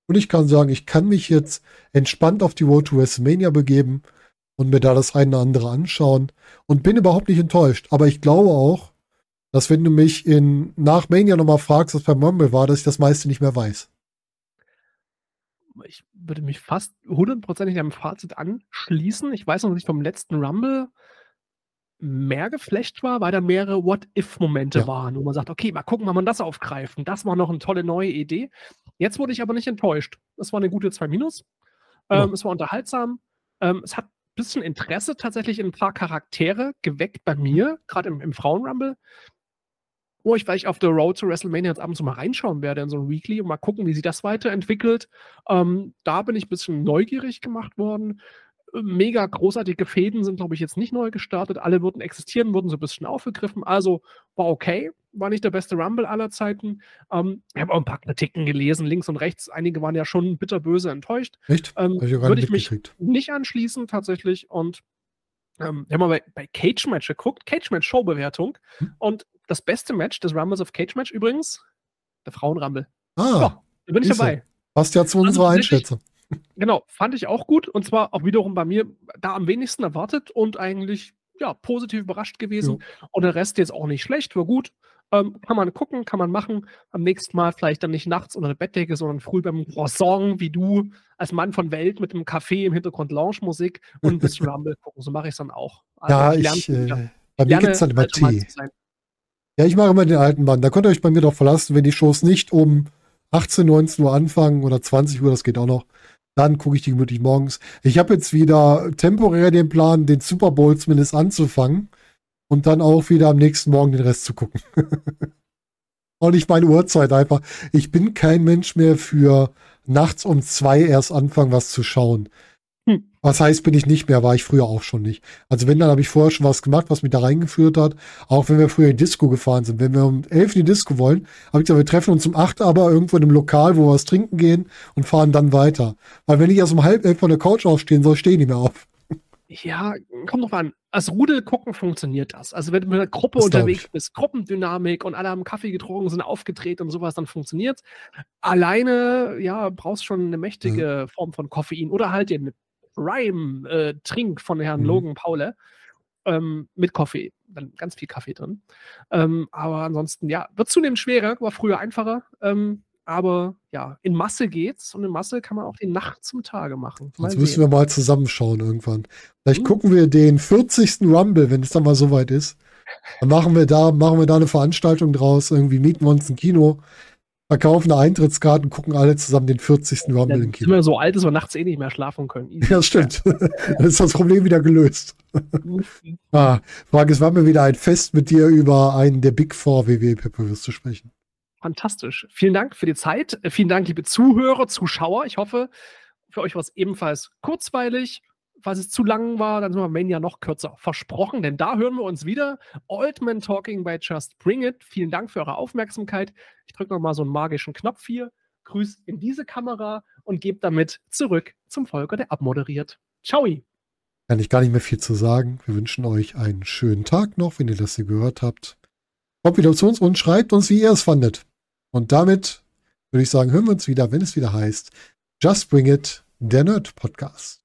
Und ich kann sagen, ich kann mich jetzt entspannt auf die Road to WrestleMania begeben und mir da das eine oder andere anschauen und bin überhaupt nicht enttäuscht. Aber ich glaube auch, dass wenn du mich in nach Mania nochmal fragst, was beim Rumble war, dass ich das meiste nicht mehr weiß. Ich würde mich fast hundertprozentig deinem Fazit anschließen. Ich weiß noch, dass ich vom letzten Rumble mehr geflecht war, weil da mehrere What-If-Momente Ja. waren, wo man sagt, okay, mal gucken, wann man das aufgreifen. Das war noch eine tolle neue Idee. Jetzt wurde ich aber nicht enttäuscht. Das war eine gute 2 Minus. Ja. Ähm, es war unterhaltsam. Ähm, es hat ein bisschen Interesse tatsächlich in ein paar Charaktere geweckt bei mir, gerade im, im Frauen-Rumble. Wo ich vielleicht auf der Road to WrestleMania jetzt ab und zu mal reinschauen werde in so ein Weekly und mal gucken, wie sich das weiterentwickelt. Ähm, da bin ich ein bisschen neugierig gemacht worden. Äh, Mega großartige Fäden sind, glaube ich, jetzt nicht neu gestartet. Alle würden existieren, wurden so ein bisschen aufgegriffen. Also war okay. War nicht der beste Rumble aller Zeiten. Ähm, ich habe auch ein paar Kritiken gelesen, links und rechts. Einige waren ja schon bitterböse enttäuscht. Echt? Ähm, ich würde ich mich nicht anschließen tatsächlich und ähm, wir haben mal bei, bei Cage Match geguckt, Cage Match Showbewertung Hm. und das beste Match des Rumbles of Cage Match übrigens, der Frauenrumble. Ah, Ja, da bin ich dabei. passt ja zu Also unserer Einschätzung. Genau, fand ich auch gut und zwar auch wiederum bei mir da am wenigsten erwartet und eigentlich ja positiv überrascht gewesen. Und der Rest jetzt auch nicht schlecht, war gut. Ähm, kann man gucken, kann man machen. Am nächsten Mal vielleicht dann nicht nachts unter der Bettdecke, sondern früh beim Croissant, wie du als Mann von Welt mit einem Kaffee im Hintergrund Lounge-Musik und ein bisschen Rumble gucken. So mache ich es dann auch. Also Ja, ich, wieder. äh, bei mir Lerne, gibt's dann immer Tee. sein. Ja, ich mache immer den alten Mann. Da könnt ihr euch bei mir doch verlassen, wenn die Shows nicht um 18, 19 Uhr anfangen oder 20 Uhr, das geht auch noch. Dann gucke ich die gemütlich morgens. Ich habe jetzt wieder temporär den Plan, den Super Bowl zumindest anzufangen und dann auch wieder am nächsten Morgen den Rest zu gucken. auch nicht meine Uhrzeit einfach. Ich bin kein Mensch mehr für nachts um zwei erst anfangen, was zu schauen. Hm. Was heißt, bin ich nicht mehr, war ich früher auch schon nicht. Also wenn, dann habe ich vorher schon was gemacht, was mich da reingeführt hat. Auch wenn wir früher in die Disco gefahren sind. Wenn wir um elf in die Disco wollen, habe ich gesagt, wir treffen uns um acht aber irgendwo in einem Lokal, wo wir was trinken gehen und fahren dann weiter. Weil wenn ich erst um halb elf von der Couch aufstehen soll, stehe ich nicht mehr auf. Ja, kommt drauf an. Als Rudel gucken funktioniert das. Also wenn du mit einer Gruppe Das unterwegs bist, Gruppendynamik und alle haben Kaffee getrunken, sind aufgedreht und sowas, dann funktioniert Alleine, ja, brauchst schon eine mächtige Form von Koffein oder halt den Rhyme-Trink von Herrn Mhm. Logan Paule ähm, mit Kaffee. Dann ganz viel Kaffee drin. Ähm, aber ansonsten, ja, wird zunehmend schwerer, war früher einfacher. Ähm, Aber ja, in Masse geht's und in Masse kann man auch die Nacht zum Tage machen. Mal Jetzt müssen wir mal zusammenschauen irgendwann. Vielleicht hm. gucken wir den 40. Rumble, wenn es dann mal soweit ist. Dann machen wir da, machen wir da eine Veranstaltung draus, irgendwie mieten wir uns ein Kino, verkaufen eine Eintrittskarten, gucken alle zusammen den 40. Rumble im Kino. Sind wir so alt, dass wir nachts eh nicht mehr schlafen können. Ja, das stimmt. Dann ist das Problem wieder gelöst. ah, Frage, es war mir wieder ein Fest mit dir über einen der Big Four WWE Pay-Per-Views zu sprechen. Fantastisch. Vielen Dank für die Zeit. Vielen Dank, liebe Zuhörer, Zuschauer. Ich hoffe, für euch war es ebenfalls kurzweilig falls es zu lang war, dann sind wir Mania noch kürzer. Versprochen, denn da hören wir uns wieder. Oldman Talking by Just Bring It. Vielen Dank für eure Aufmerksamkeit. Ich drücke nochmal so einen magischen Knopf hier, grüße in diese Kamera und gebe damit zurück zum Volker, der abmoderiert. Ciao. Kann ich gar nicht mehr viel zu sagen. Wir wünschen euch einen schönen Tag noch, wenn ihr das hier gehört habt. Kommt wieder zu uns und schreibt uns, wie ihr es fandet. Und damit würde ich sagen, hören wir uns wieder, wenn es wieder heißt Just Bring It, der Nerd Podcast.